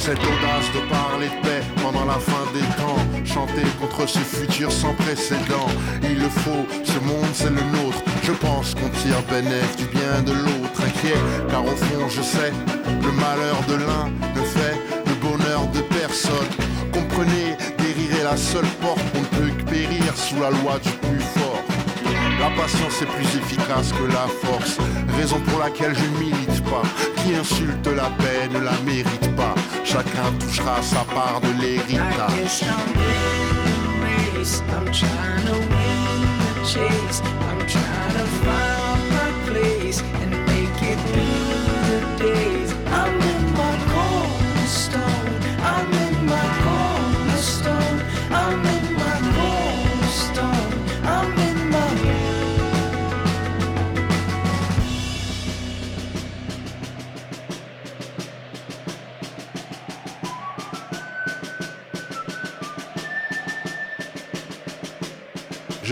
Cette audace de parler de paix pendant la fin des temps, chanter contre ce futur sans précédent. Il le faut, ce monde c'est le nôtre. Je pense qu'on tire bénéfice du bien de l'autre. Inquiet, car au fond je sais, le malheur de l'un ne fait le bonheur de personne. Comprenez, guérir est la seule porte, on ne peut que périr sous la loi du plus fort. La patience est plus efficace que la force, raison pour laquelle je milite pas. Qui insulte la paix ne la mérite pas. Chacun touchera sa part de l'héritage.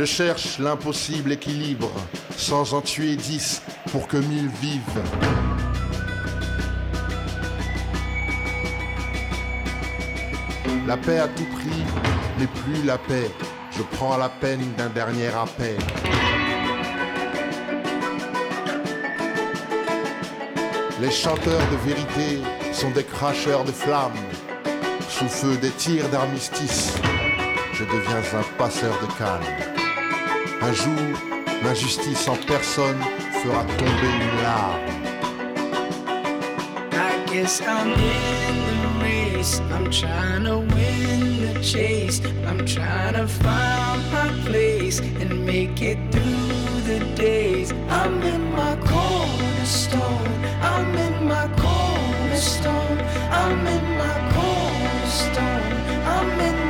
Je cherche l'impossible équilibre, sans en tuer dix pour que mille vivent. La paix à tout prix n'est plus la paix. Je prends la peine d'un dernier appel. Les chanteurs de vérité sont des cracheurs de flammes. Sous feu des tirs d'armistice, je deviens un passeur de calme. Un jour, l'injustice en personne fera tomber une larme. I guess I'm in the race. I'm trying to win the chase. I'm trying to find my place and make it through the days. I'm in my cornerstone. I'm in my cornerstone. I'm in my cornerstone. I'm in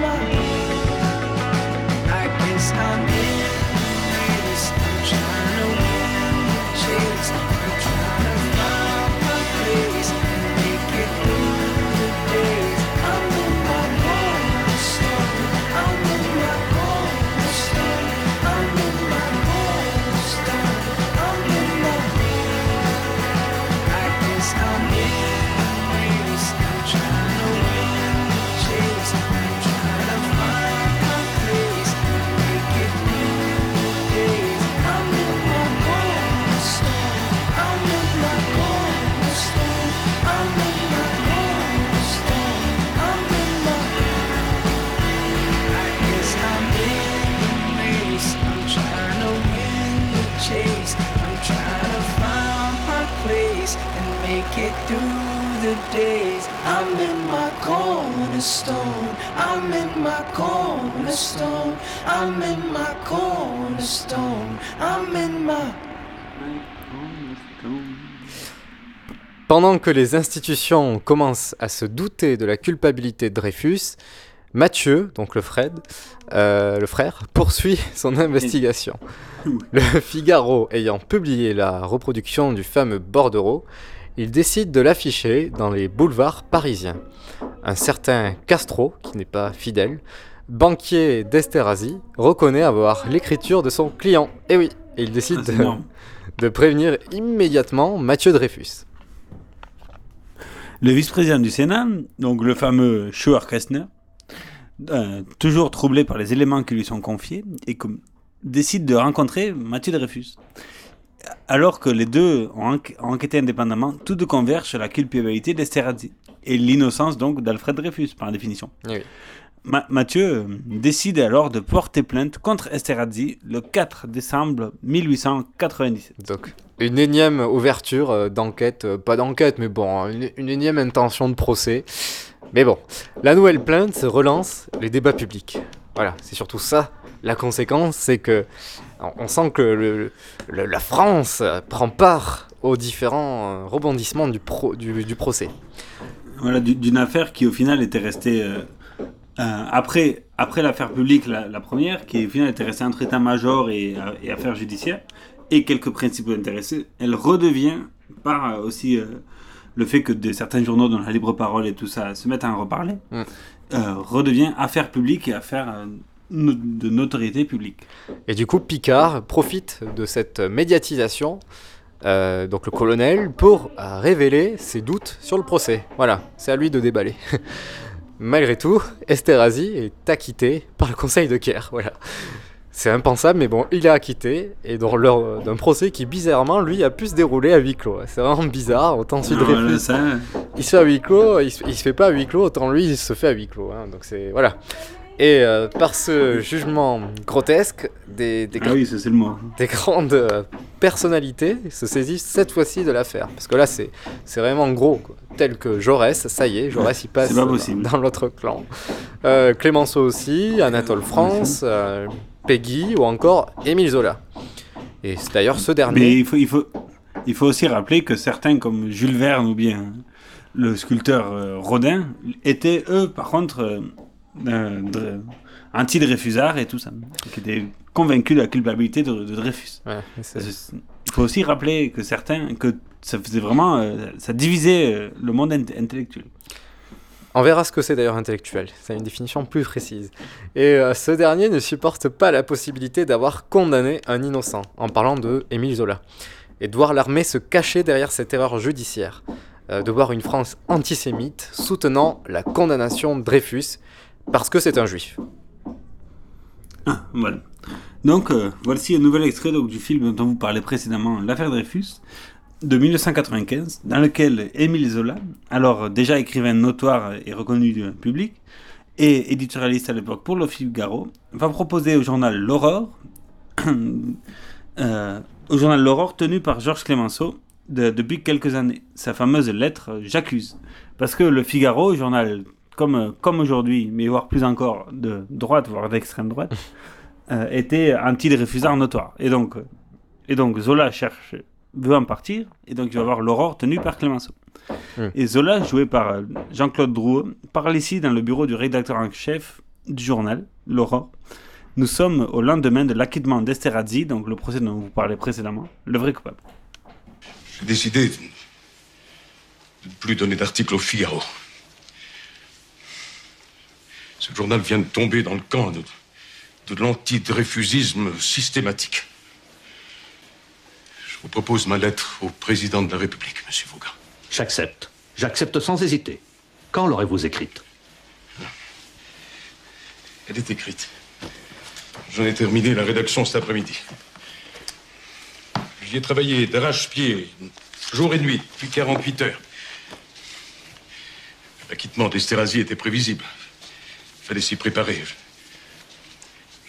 days. I'm in my cornerstone. I'm in my cornerstone. I'm in my cornerstone. I'm in my. Pendant que les institutions commencent à se douter de la culpabilité de Dreyfus, Mathieu, donc le Fred, euh, le frère, poursuit son investigation. Le Figaro ayant publié la reproduction du fameux bordereau, il décide de l'afficher dans les boulevards parisiens. Un certain Castro, qui n'est pas fidèle, banquier d'Esterhazy, reconnaît avoir l'écriture de son client. Et oui, et il décide Ah, de, prévenir immédiatement Mathieu Dreyfus. Le vice-président du Sénat, donc le fameux Schauer Kestner, euh, toujours troublé par les éléments qui lui sont confiés, et comme, décide de rencontrer Mathieu Dreyfus. Alors que les deux ont, enqu- ont enquêté indépendamment, tous deux convergent sur la culpabilité d'Esterhazy et l'innocence donc d'Alfred Dreyfus par définition. Oui. Ma- Mathieu décide alors de porter plainte contre Esterhazy le 4 décembre 1897. Donc, une énième ouverture euh, d'enquête, euh, pas d'enquête, mais bon, une, une énième intention de procès. Mais bon, la nouvelle plainte relance les débats publics. Voilà, c'est surtout ça. La conséquence, c'est que on- sent que le- le- la France prend part aux différents euh, rebondissements du, pro- du, du procès. Voilà, du- d'une affaire qui au final était restée euh, euh, après après l'affaire publique la, la première qui au final était restée entre état-major et, euh, et affaires judiciaires et quelques principaux intéressés elle redevient par euh, aussi le fait que de certains journaux dont la libre parole et tout ça se mettent à en reparler redevient affaire publique et affaire de notoriété publique Et du coup, Picard profite de cette médiatisation, euh, donc le colonel, pour euh, révéler ses doutes sur le procès. Voilà, c'est à lui de déballer. Malgré tout, Esterhazy est acquitté par le Conseil de Caire. Voilà. C'est impensable, mais bon, il est acquitté, et dans lors d'un procès qui, bizarrement, lui, a pu se dérouler à huis clos. C'est vraiment bizarre, autant celui de voilà, Dreyfus, ça. il se fait à huis clos, il se, il se fait pas à huis clos, autant lui, il se fait à huis clos. hein. donc c'est... Voilà. Et euh, par ce jugement grotesque, des, des, ah oui ça c'est le mot des grandes euh, personnalités se saisissent cette fois-ci de l'affaire. Parce que là, c'est vraiment gros. quoi. Tel que Jaurès, ça y est, Jaurès, il passe pas dans- l'autre clan. Euh, Clémenceau aussi, Anatole France, euh, Peggy ou encore Émile Zola. Et c'est d'ailleurs ce Mais dernier. il faut, il, faut, il faut aussi rappeler que certains, comme Jules Verne ou bien le sculpteur Rodin, étaient eux, par contre, euh, Dre- anti-Dreyfusards et tout ça, qui étaient convaincus de la culpabilité de, de Dreyfus. Ouais, Il faut aussi rappeler que certains, que ça faisait vraiment, euh, ça divisait euh, le monde int- intellectuel. On verra ce que c'est d'ailleurs intellectuel. C'est une définition plus précise. Et euh, ce dernier ne supporte pas la possibilité d'avoir condamné un innocent, en parlant de Émile Zola. Et de voir l'armée se cacher derrière cette erreur judiciaire. Euh, de voir une France antisémite soutenant la condamnation de Dreyfus parce que c'est un juif. Ah, voilà. Donc, euh, voici un nouvel extrait donc, du film dont vous parlez précédemment, L'affaire Dreyfus, de 1995, dans lequel Émile Zola, alors déjà écrivain notoire et reconnu du public, et éditorialiste à l'époque pour Le Figaro, va proposer au journal L'Aurore, euh, au journal L'Aurore tenu par Georges Clemenceau de- depuis quelques années, sa fameuse lettre J'accuse. Parce que Le Figaro, journal comme, euh, comme aujourd'hui, mais voire plus encore de droite, voire d'extrême droite, euh, étaient anti-Dreyfusards notoires. Et donc, euh, et donc Zola cherche, veut en partir, et donc il va voir l'Aurore tenue par Clémenceau. Mm. Et Zola, joué par euh, Jean-Claude Drouot, parle ici dans le bureau du rédacteur en chef du journal, l'Aurore. Nous sommes au lendemain de l'acquittement d'Esterhazy, donc le procès dont vous parlez précédemment, le vrai coupable. J'ai décidé de ne plus donner d'articles au Figaro. Ce journal vient de tomber dans le camp de, de l'antidreyfusisme systématique. Je vous propose ma lettre au président de la République, monsieur Vaughan. J'accepte. J'accepte sans hésiter. Quand l'aurez-vous écrite? Elle est écrite. J'en ai terminé la rédaction cet après-midi. J'y ai travaillé d'arrache-pied, jour et nuit, depuis 48 heures. L'acquittement d'Esterhazy était prévisible. Fallait s'y préparer.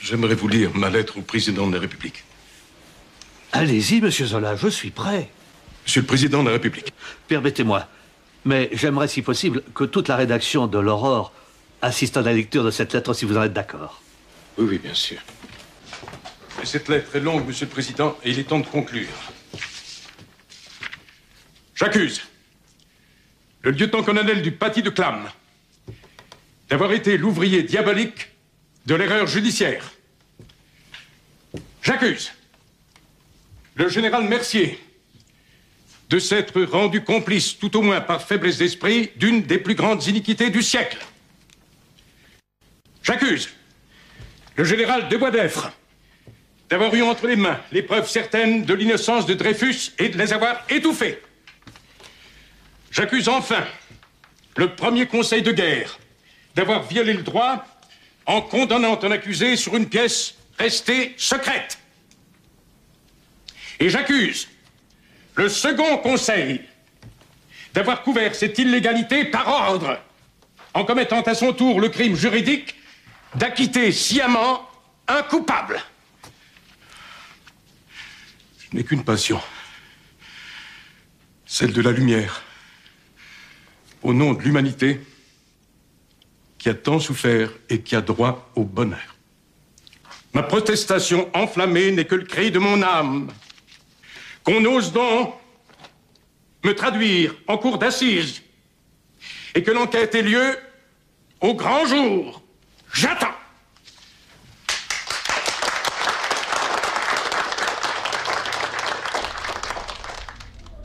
J'aimerais vous lire ma lettre au président de la République. Allez-y, monsieur Zola, je suis prêt. Monsieur le président de la République. Permettez-moi, mais j'aimerais, si possible, que toute la rédaction de l'Aurore assiste à la lecture de cette lettre, si vous en êtes d'accord. Oui, oui, bien sûr. Mais cette lettre est longue, monsieur le président, et il est temps de conclure. J'accuse le lieutenant-colonel du Paty de Clam d'avoir été l'ouvrier diabolique de l'erreur judiciaire. J'accuse le général Mercier de s'être rendu complice, tout au moins par faiblesse d'esprit, d'une des plus grandes iniquités du siècle. J'accuse le général de Boisdeffre d'avoir eu entre les mains les preuves certaines de l'innocence de Dreyfus et de les avoir étouffées. J'accuse enfin le premier conseil de guerre d'avoir violé le droit en condamnant un accusé sur une pièce restée secrète. Et j'accuse le second conseil d'avoir couvert cette illégalité par ordre en commettant à son tour le crime juridique d'acquitter sciemment un coupable. Je n'ai qu'une passion, celle de la lumière, au nom de l'humanité qui a tant souffert et qui a droit au bonheur. Ma protestation enflammée n'est que le cri de mon âme. Qu'on ose donc me traduire en cour d'assises et que l'enquête ait lieu au grand jour. J'attends.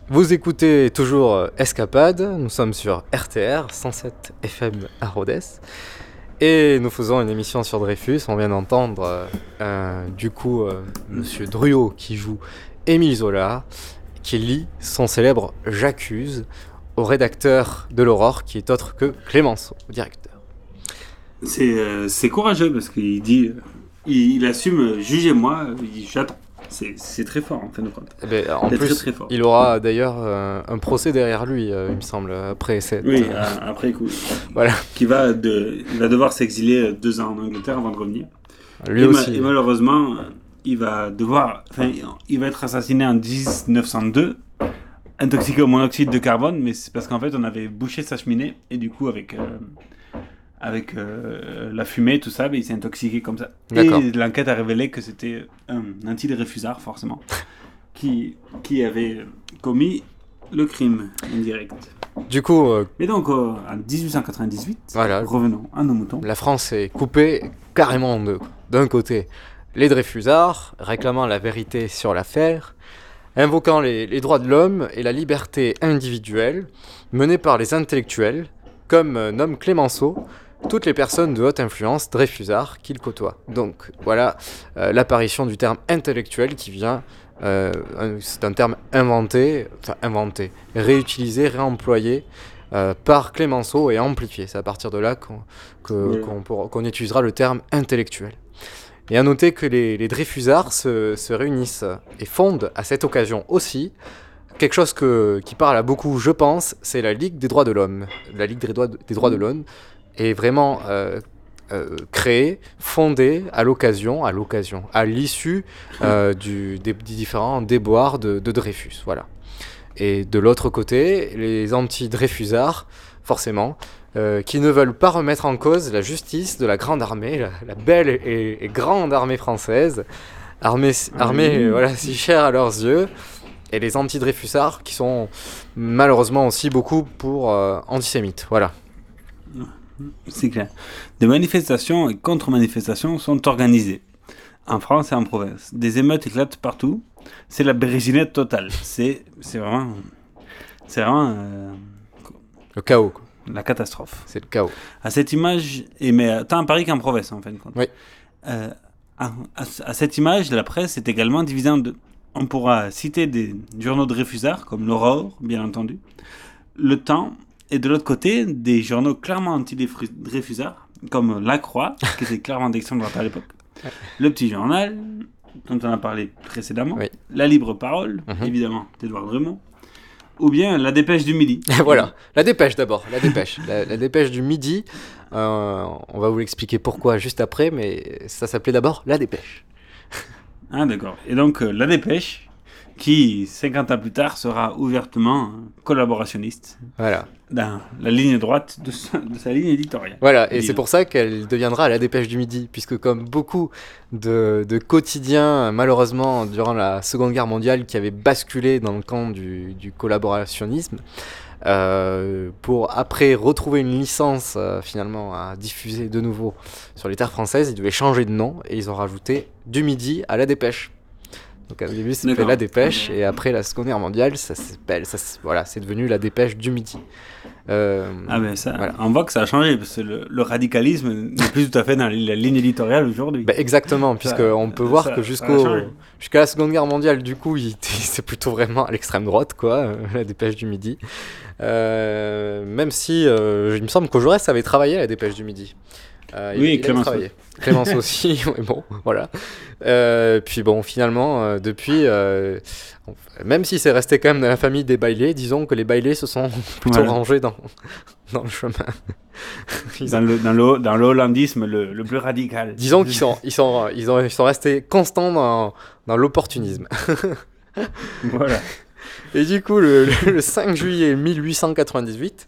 Vous écoutez toujours euh, Escapade, nous sommes sur RTR 107 FM à Rhodes et nous faisons une émission sur Dreyfus. On vient d'entendre euh, euh, du coup euh, Monsieur Druot qui joue Émile Zola qui lit son célèbre J'accuse au rédacteur de l'Aurore qui est autre que Clémenceau, directeur. C'est courageux parce qu'il dit, il, il assume, jugez-moi, j'attends. C'est très fort en fin de compte. Eh ben, en C'est plus, très, très fort. il aura d'ailleurs euh, un procès derrière lui, euh, il me semble, après cette. Oui, euh, après coup. Voilà. Qui va, de, il va devoir s'exiler deux ans en Angleterre avant de revenir. Lui et, ma- aussi. et malheureusement, il va devoir, il va être assassiné en 1902, intoxiqué au monoxyde de carbone, mais c'est parce qu'en fait, on avait bouché sa cheminée et du coup, avec avec euh, la fumée, tout ça, ben, il s'est intoxiqué comme ça. Et l'enquête a révélé que c'était un anti-réfusard, forcément, qui, qui avait commis le crime indirect. Du coup. euh, Et donc, euh, en 1898, Voilà. revenons à nos moutons. La France est coupée carrément en deux. D'un côté, les Dreyfusards, réclamant la vérité sur l'affaire, invoquant les, les droits de l'homme et la liberté individuelle, menés par les intellectuels, comme euh, nomme Clémenceau, toutes les personnes de haute influence Dreyfusards qu'il côtoie. Donc voilà euh, l'apparition du terme intellectuel qui vient, euh, c'est un terme inventé, enfin inventé, réutilisé, réemployé euh, par Clémenceau et amplifié. C'est à partir de là qu'on utilisera le terme intellectuel. Et à noter que les, les Dreyfusards se, se réunissent et fondent à cette occasion aussi quelque chose que, qui parle à beaucoup, je pense, c'est la Ligue des droits de l'homme. La Ligue des droits de, des droits de l'homme est vraiment euh, euh, créée, fondée à l'occasion, à l'occasion, à l'issue euh, du, des, des différents déboires de, de Dreyfus. Voilà. Et de l'autre côté, les anti-Dreyfusards, forcément, euh, qui ne veulent pas remettre en cause la justice de la grande armée, la, la belle et, et grande armée française, armée, armée voilà, si chère à leurs yeux, et les anti-Dreyfusards qui sont malheureusement aussi beaucoup pour euh, antisémites. Voilà. C'est clair. Des manifestations et contre-manifestations sont organisées en France et en province. Des émeutes éclatent partout. C'est la béréginette totale. C'est c'est vraiment. C'est vraiment. euh, Le chaos. quoi. la catastrophe. C'est le chaos. À cette image, et mais tant à Paris qu'en province en fin de compte. Oui. Euh, à, à- à cette image, la presse est également divisée en deux. On pourra citer des journaux de réfusards, comme l'Aurore, bien entendu, Le Temps, et de l'autre côté, des journaux clairement anti-Dreyfusards, comme La Croix, qui était clairement d'extrême droite à l'époque, Le Petit Journal, dont on a parlé précédemment, La Libre Parole, Mhm. évidemment, d'Edouard Drumont, ou bien La Dépêche du Midi. voilà, la dépêche d'abord, la dépêche. la, la dépêche du midi, euh, on va vous l'expliquer pourquoi juste après, mais ça s'appelait d'abord la dépêche. Ah, d'accord. Et donc, euh, La Dépêche, qui, 50 ans plus tard, sera ouvertement collaborationniste. Voilà. Dans la ligne droite de sa, de sa ligne éditoriale. Voilà, et c'est pour ça qu'elle deviendra la dépêche du midi, puisque comme beaucoup de, de quotidiens, malheureusement, durant la Seconde Guerre mondiale, qui avaient basculé dans le camp du, du collaborationnisme, euh, pour après retrouver une licence euh, finalement à diffuser de nouveau sur les terres françaises, ils devaient changer de nom et ils ont rajouté du midi à la dépêche. Donc au début c'était la dépêche et après la Seconde Guerre mondiale, ça s'appelle, ça, voilà, c'est devenu la dépêche du midi. Euh, Ah ben ça, on voit que ça a changé, parce que le, le radicalisme n'est plus tout à fait dans la ligne éditoriale aujourd'hui. Bah, exactement, Ça- puisqu'on peut voir ça- que ça jusqu'au jusqu'à la Seconde Guerre mondiale, du coup, c'est plutôt vraiment à l'extrême droite, quoi, euh, la dépêche du midi. Euh, même si, il me semble qu'au Jaurès avait travaillé à la dépêche du midi. Euh, il- Oui, il Clémenceau. travaillé. Clémence aussi, mais bon, voilà. Euh, puis bon, finalement, euh, depuis, euh, même si c'est resté quand même dans la famille des bailés, disons que les bailés se sont plutôt Voilà. rangés dans, dans le chemin. Ils Dans le, dans le, dans le hollandisme le, le plus radical. Disons qu'ils sont, ils sont, ils ont, ils sont restés constants dans, dans l'opportunisme. Voilà. Et du coup, le, le- le 5 juillet 1898,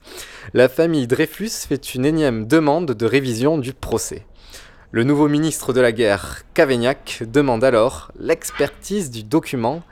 la famille Dreyfus fait une énième demande de révision du procès. Le nouveau ministre de la guerre, Cavaignac, demande alors l'expertise du document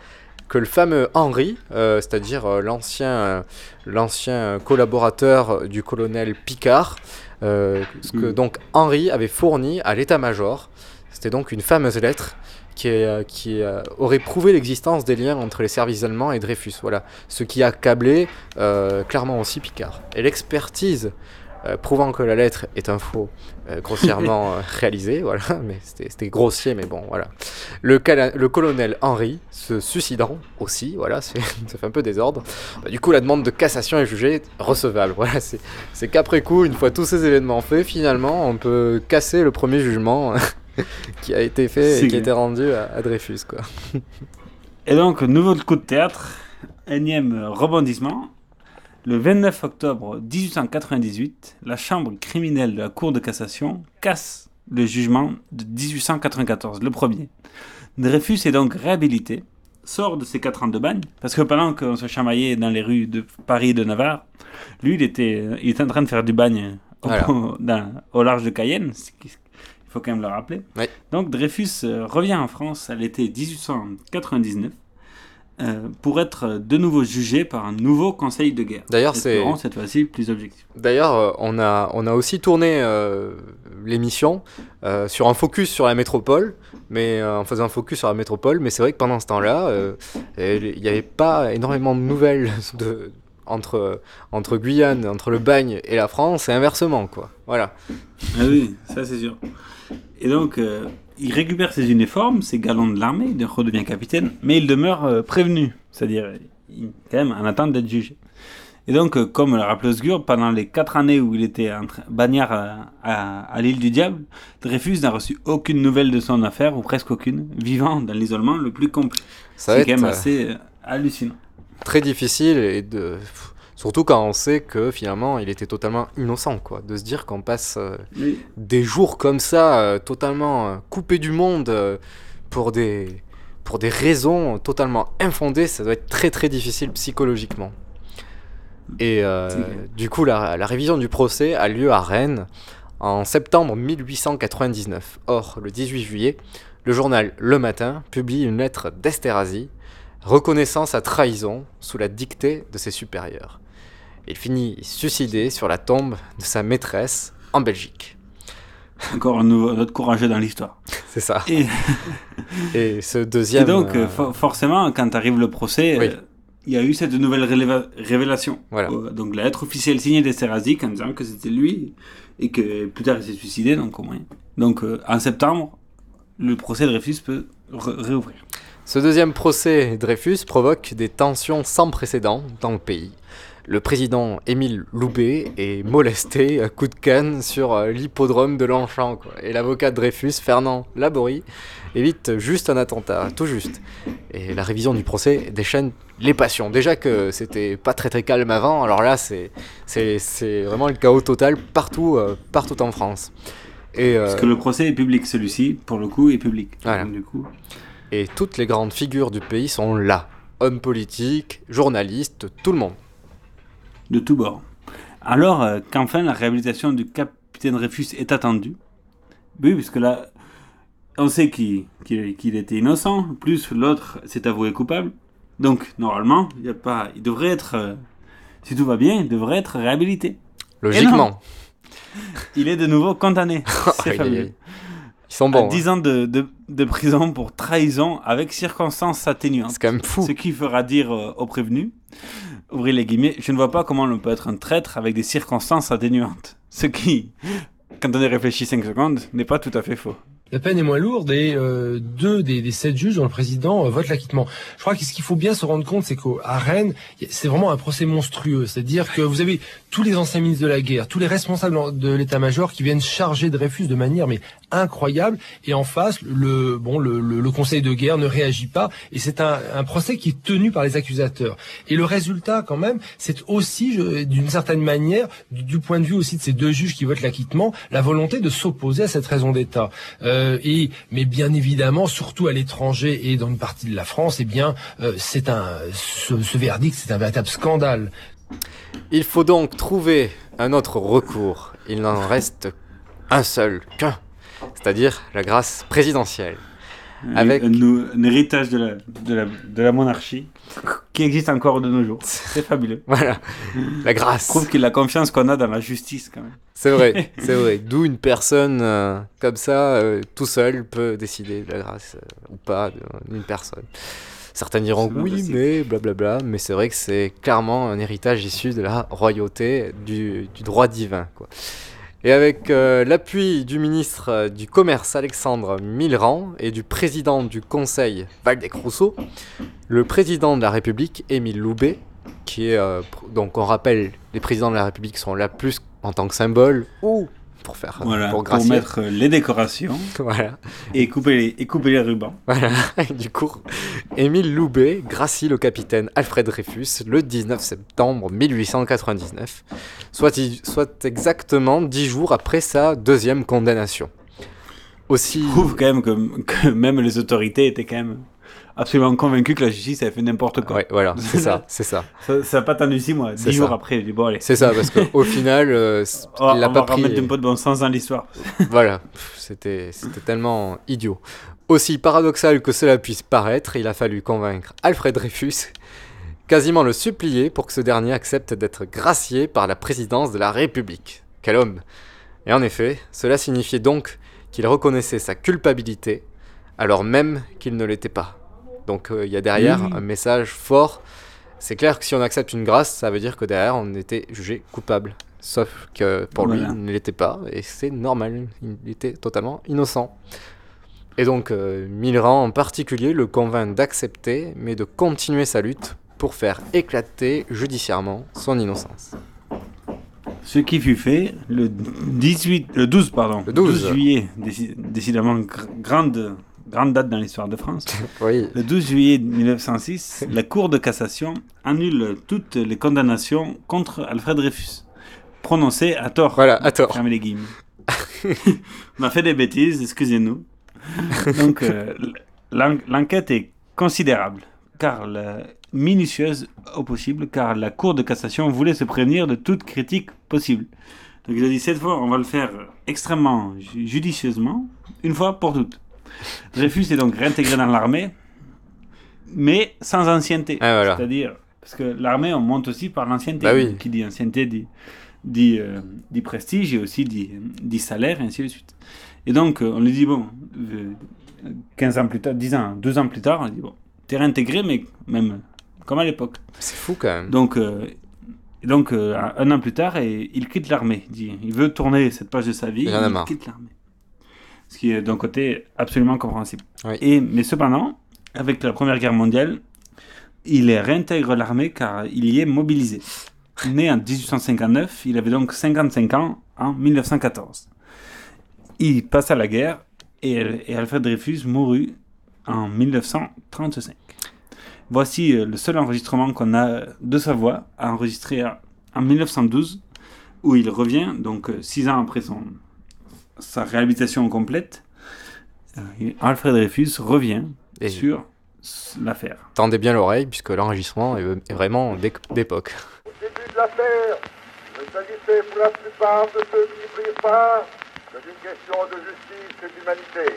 que le fameux Henri, euh, c'est-à-dire euh, l'ancien, euh, l'ancien collaborateur du colonel Picard, ce que Mm. donc Henri avait fourni à l'état-major. C'était donc une fameuse lettre qui, est, euh, qui euh, aurait prouvé l'existence des liens entre les services allemands et Dreyfus. Voilà, ce qui a câblé euh, clairement aussi Picard. Et l'expertise euh, prouvant que la lettre est un faux, euh, grossièrement euh, réalisé, voilà, mais c'était grossier, mais bon, voilà. Le, colonel Henry, se suicidant aussi, voilà, ça fait un peu désordre. Bah, du coup, la demande de cassation est jugée recevable. Voilà, c'est qu'après coup, une fois tous ces événements faits, finalement, on peut casser le premier jugement qui a été fait et qui a été rendu à, à Dreyfus, quoi. Et donc, nouveau coup de théâtre, énième rebondissement. Le 29 octobre 1898, la chambre criminelle de la Cour de cassation casse le jugement de 1894, le premier. Dreyfus est donc réhabilité, sort de ses 4 ans de bagne, parce que pendant qu'on se chamaillait dans les rues de Paris et de Navarre, lui, il était, il était en train de faire du bagne au, Voilà. dans- au large de Cayenne, ce qui- faut quand même le rappeler. Donc Dreyfus euh, revient en France à l'été 1899 euh, pour être de nouveau jugé par un nouveau conseil de guerre. D'ailleurs, c'est- cette fois-ci plus objectif. D'ailleurs, euh, on a, on a aussi tourné euh, l'émission euh, sur un focus sur la métropole, mais euh, en faisant un focus sur la métropole, mais c'est vrai que pendant ce temps-là, euh, il n'y avait pas énormément de nouvelles de, entre, entre Guyane, entre le Bagne et la France, et inversement, quoi. Voilà. Ah oui, ça c'est sûr. Et donc, euh, il récupère ses uniformes, ses galons de l'armée, il redevient capitaine, mais il demeure euh, prévenu, c'est-à-dire quand même en attente d'être jugé. Et donc, euh, comme l'a rappelé Osgur, pendant les quatre années où il était bagnard à, à- à l'île du Diable, Dreyfus n'a reçu aucune nouvelle de son affaire, ou presque aucune, vivant dans l'isolement le plus complet. C'est quand même assez hallucinant. Très difficile, et de... surtout quand on sait que finalement il était totalement innocent, quoi. De se dire qu'on passe euh, Oui. des jours comme ça, euh, totalement euh, coupés du monde, euh, pour, des, pour des raisons totalement infondées, ça doit être très très difficile psychologiquement. Et du coup, la, la révision du procès a lieu à Rennes en septembre 1899. Or, le 18 juillet, le journal Le Matin publie une lettre d'Esterhazy reconnaissant sa trahison sous la dictée de ses supérieurs. Il finit suicidé sur la tombe de sa maîtresse en Belgique. Encore un, nouveau, autre courageux dans l'histoire. C'est ça. Et, Et ce deuxième. Et donc, euh, for- forcément, quand arrive le procès, Oui. euh, il y a eu cette nouvelle révélation. Voilà. Euh, donc, la lettre officielle signée d'Esterhazy en disant que c'était lui et que plus tard il s'est suicidé, donc au moins. Donc, en septembre, le procès de Dreyfus peut réouvrir. Ce deuxième procès Dreyfus provoque des tensions sans précédent dans le pays. Le président Émile Loubet est molesté à coups de canne sur euh, l'hippodrome de Longchamp. quoi. Et l'avocat de Dreyfus, Fernand Laborie, évite juste un attentat, tout juste. Et la révision du procès déchaîne les passions. Déjà que c'était pas très très calme avant, alors là c'est c'est c'est vraiment le chaos total partout, euh, partout en France. Et, euh, Parce que le procès est public, celui-ci, pour le coup, est public. Voilà. Donc, du coup, Et toutes les grandes figures du pays sont là. Hommes politiques, journalistes, tout le monde. de tous bords. Alors euh, qu'enfin la réhabilitation du capitaine Dreyfus est attendue? Oui, puisque là, on sait qu'il était innocent, plus l'autre s'est avoué coupable. Donc, normalement, il, y a pas, il devrait être, euh, si tout va bien, il devrait être réhabilité. Logiquement. Il est de nouveau condamné. C'est Ils sont bons. À 10 ans de, de, de prison pour trahison avec circonstances atténuantes. C'est quand même fou. Ce qui fera dire euh, au prévenu, ouvrez les guillemets, je ne vois pas comment on peut être un traître avec des circonstances atténuantes. Ce qui, quand on y réfléchit 5 secondes, n'est pas tout à fait faux. La peine est moins lourde et euh, deux des, des sept juges dont le président euh, vote l'acquittement. Je crois que ce qu'il faut bien se rendre compte, c'est qu'à Rennes, c'est vraiment un procès monstrueux. C'est-à-dire que vous avez tous les anciens ministres de la guerre, tous les responsables de l'état-major qui viennent charger Dreyfus de manière mais incroyable. Et en face, le bon, le, le- le conseil de guerre ne réagit pas. Et c'est un, un procès qui est tenu par les accusateurs. Et le résultat, quand même, c'est aussi, d'une certaine manière, du, du point de vue aussi de ces deux juges qui votent l'acquittement, la volonté de s'opposer à cette raison d'État. Euh, et mais bien évidemment, surtout à l'étranger et dans une partie de la France, eh bien, euh, c'est un ce, ce verdict, c'est un véritable scandale. Il faut donc trouver un autre recours. Il n'en reste un seul, qu'un. C'est-à-dire la grâce présidentielle. Avec... Un, héritage de la, de, la, de la monarchie qui existe encore de nos jours. C'est fabuleux. Voilà. La grâce. Prouve que la confiance qu'on a dans la justice, quand même. C'est vrai, c'est vrai. D'où une personne euh, comme ça, euh, tout seul, peut décider de la grâce euh, ou pas d'une personne. Certains diront oui, possible. mais blablabla, mais c'est vrai que c'est clairement un héritage issu de la royauté, du, du droit divin. Quoi. Et avec euh, l'appui du ministre euh, du Commerce Alexandre Millerand et du président du Conseil Valdec-Rousseau, le président de la République, Émile Loubet, qui est, euh, donc on rappelle, les présidents de la République sont là plus en tant que symbole ou pour faire Voilà, pour mettre les décorations Voilà. et, couper les, et couper les rubans. Voilà, du coup, Émile Loubet gracie le capitaine Alfred Dreyfus le 19 septembre 1899, soit, soit exactement dix jours après sa deuxième condamnation. Aussi, prouve quand même que, que même les autorités étaient quand même absolument convaincus que la justice avait fait n'importe quoi. Ouais, voilà, c'est ça, c'est ça. Ça ça a pas attendu six mois, C'est dix jours ça. après, bon. C'est ça, parce qu'au final, euh, on, il a on pas va pris. un peu de bon sens dans l'histoire. voilà, c'était tellement idiot. Aussi paradoxal que cela puisse paraître, il a fallu convaincre Alfred Dreyfus, quasiment le supplier pour que ce dernier accepte d'être gracié par la présidence de la République. Quel homme Et en effet, cela signifiait donc qu'il reconnaissait sa culpabilité, alors même qu'il ne l'était pas. Donc euh, il y a derrière un message fort. C'est clair que si on accepte une grâce, ça veut dire que derrière on était jugé coupable. Sauf que pour lui, il ne l'était pas, et c'est normal, il était totalement innocent. Et donc, euh, Millerand en particulier le convainc d'accepter, mais de continuer sa lutte pour faire éclater judiciairement son innocence. Ce qui fut fait le 18, le 12 pardon, Le 12. juillet, déci- décidément gr- grande grande date dans l'histoire de France. Oui. Le 12 juillet 1906, la Cour de cassation annule toutes les condamnations contre Alfred Dreyfus, prononcées à tort. Voilà, à tort. Fermez les guillemets. On a fait des bêtises, excusez-nous. Donc, euh, l'en- l'enquête est considérable, car la- minutieuse au possible, car la Cour de cassation voulait se prévenir de toute critique possible. Donc il a dit cette fois, on va le faire extrêmement ju- judicieusement, une fois pour toutes. Dreyfus est donc réintégré dans l'armée, mais sans ancienneté. Ah, voilà. C'est-à-dire, parce que l'armée, on monte aussi par l'ancienneté. Bah oui. Qui dit ancienneté dit, dit, euh, dit prestige et aussi dit, dit salaire, et ainsi de suite. Et donc, euh, on lui dit, bon, euh, 15 ans plus tard, 10 ans, 2 ans plus tard, on lui dit, bon, t'es réintégré, mais même comme à l'époque. C'est fou quand même. Donc, euh, donc euh, un an plus tard, et, il quitte l'armée. Il, dit, il veut tourner cette page de sa vie, Il en a il quitte l'armée. Ce qui est d'un côté absolument compréhensible. Et, mais cependant, avec la Première Guerre mondiale, il réintègre l'armée car il y est mobilisé. Né en 1859, il avait donc 55 ans en 1914. Il passe à la guerre et, et Alfred Dreyfus mourut en 1935. Voici euh, le seul enregistrement qu'on a de sa voix, enregistré en 1912, où il revient, donc euh, six ans après son, sa réhabilitation complète. euh, Alfred Dreyfus revient Et- sur l'affaire. Tendez bien l'oreille puisque l'enregistrement est, est vraiment d'é- d'époque. début de l'affaire, il ne s'agissait pour la plupart de ceux qui prirent part que d'une question de justice et d'humanité.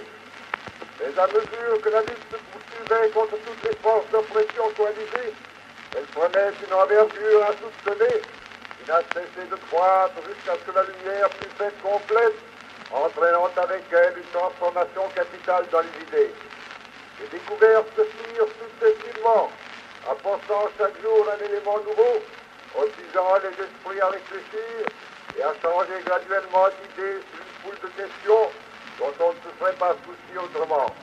Mais à mesure que la lutte se poursuivait contre toutes les forces d'oppression coalisées, elle prenait une envergure insoupçonnée qui n'a cessé de croître jusqu'à ce que la lumière fût faite complète, entraînant avec elle une transformation capitale dans les idées. Les découvertes se firent successivement, apportant chaque jour un élément nouveau, obligeant les esprits à réfléchir et à changer graduellement d'idées sur une foule de questions dont on ne se serait pas souci autrement.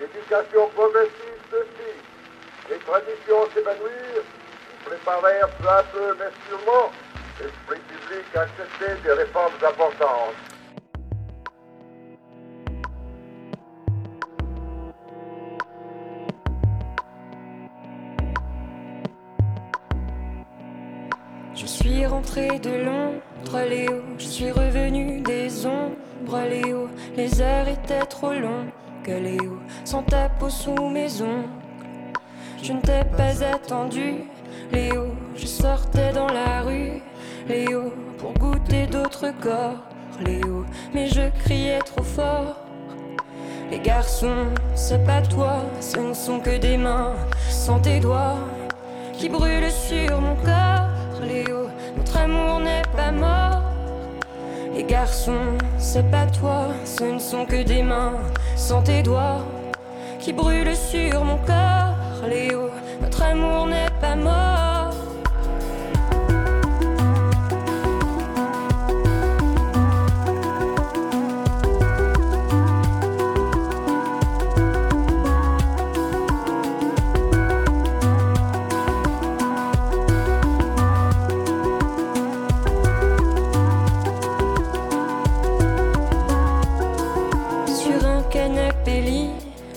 L'éducation progressive fit, les traditions s'évanouirent, préparèrent peu à peu, mais sûrement, l'esprit public à accepter des réformes importantes. Suis de Londres, Léo. Je suis revenu des ombres, Léo. Les heures étaient trop longues, Léo. Sans ta peau sous mes ongles. Je ne t'ai pas attendu, Léo. Je sortais dans la rue, Léo, pour goûter d'autres corps, Léo. Mais je criais trop fort. Les garçons, c'est pas toi, ce ne sont que des mains sans tes doigts qui brûlent sur mon corps, Léo. Notre amour n'est pas mort. Les garçons, c'est pas toi, ce ne sont que des mains sans tes doigts qui brûlent sur mon corps, Léo. Notre amour n'est pas mort.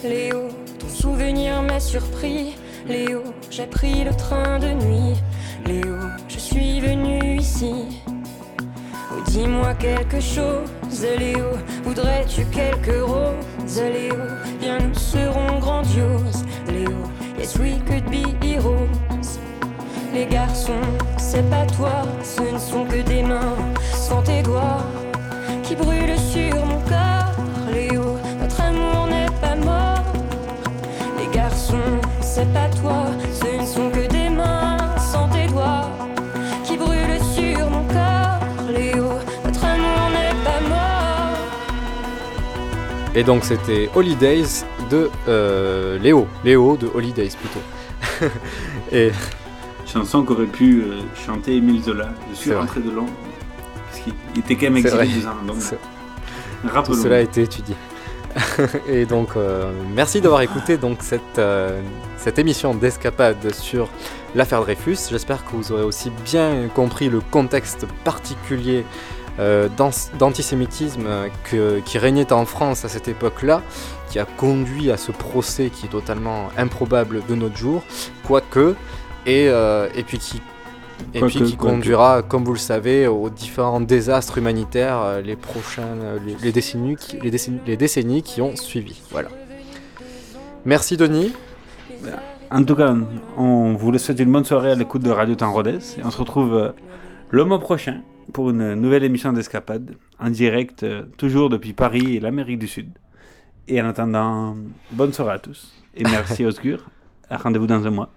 Léo, ton souvenir m'a surpris. Léo, j'ai pris le train de nuit. Léo, je suis venu ici. Oh, dis-moi quelque chose, Léo. Voudrais-tu quelques roses, Léo? Bien, nous serons grandioses, Léo. Yes, we could be heroes. Les garçons, c'est pas toi, ce ne sont que des mains sans tes doigts qui brûlent sur mon corps, Et donc c'était Holidays de euh, Léo. Léo de Holidays plutôt. Et Chanson qu'aurait pu euh, chanter Émile Zola. Je suis rentré de Londres. Parce qu'il il était quand même exilé deux ans. Donc, C'est- rappelons. Tout cela a été étudié. et donc, euh, merci d'avoir écouté donc cette, cette émission d'escapade sur l'affaire Dreyfus. J'espère que vous aurez aussi bien compris le contexte particulier euh, d'an- d'antisémitisme euh, qui régnait en France à cette époque-là, qui a conduit à ce procès qui est totalement improbable de notre jour, quoique, et, euh, et puis qui et puis qui conduira, comme vous le savez, aux différents désastres humanitaires euh, les prochaines, euh, les, les décennies, qui, les, décennies, les décennies qui ont suivi. Voilà. Merci Denis. En tout cas, on vous souhaite une bonne soirée à l'écoute de Radio Temps Rodez. Et on se retrouve le mois prochain pour une nouvelle émission d'Escapade, en direct, euh, toujours depuis Paris et l'Amérique du Sud. Et en attendant, bonne soirée à tous. Et merci Osgur. Rendez-vous dans un mois.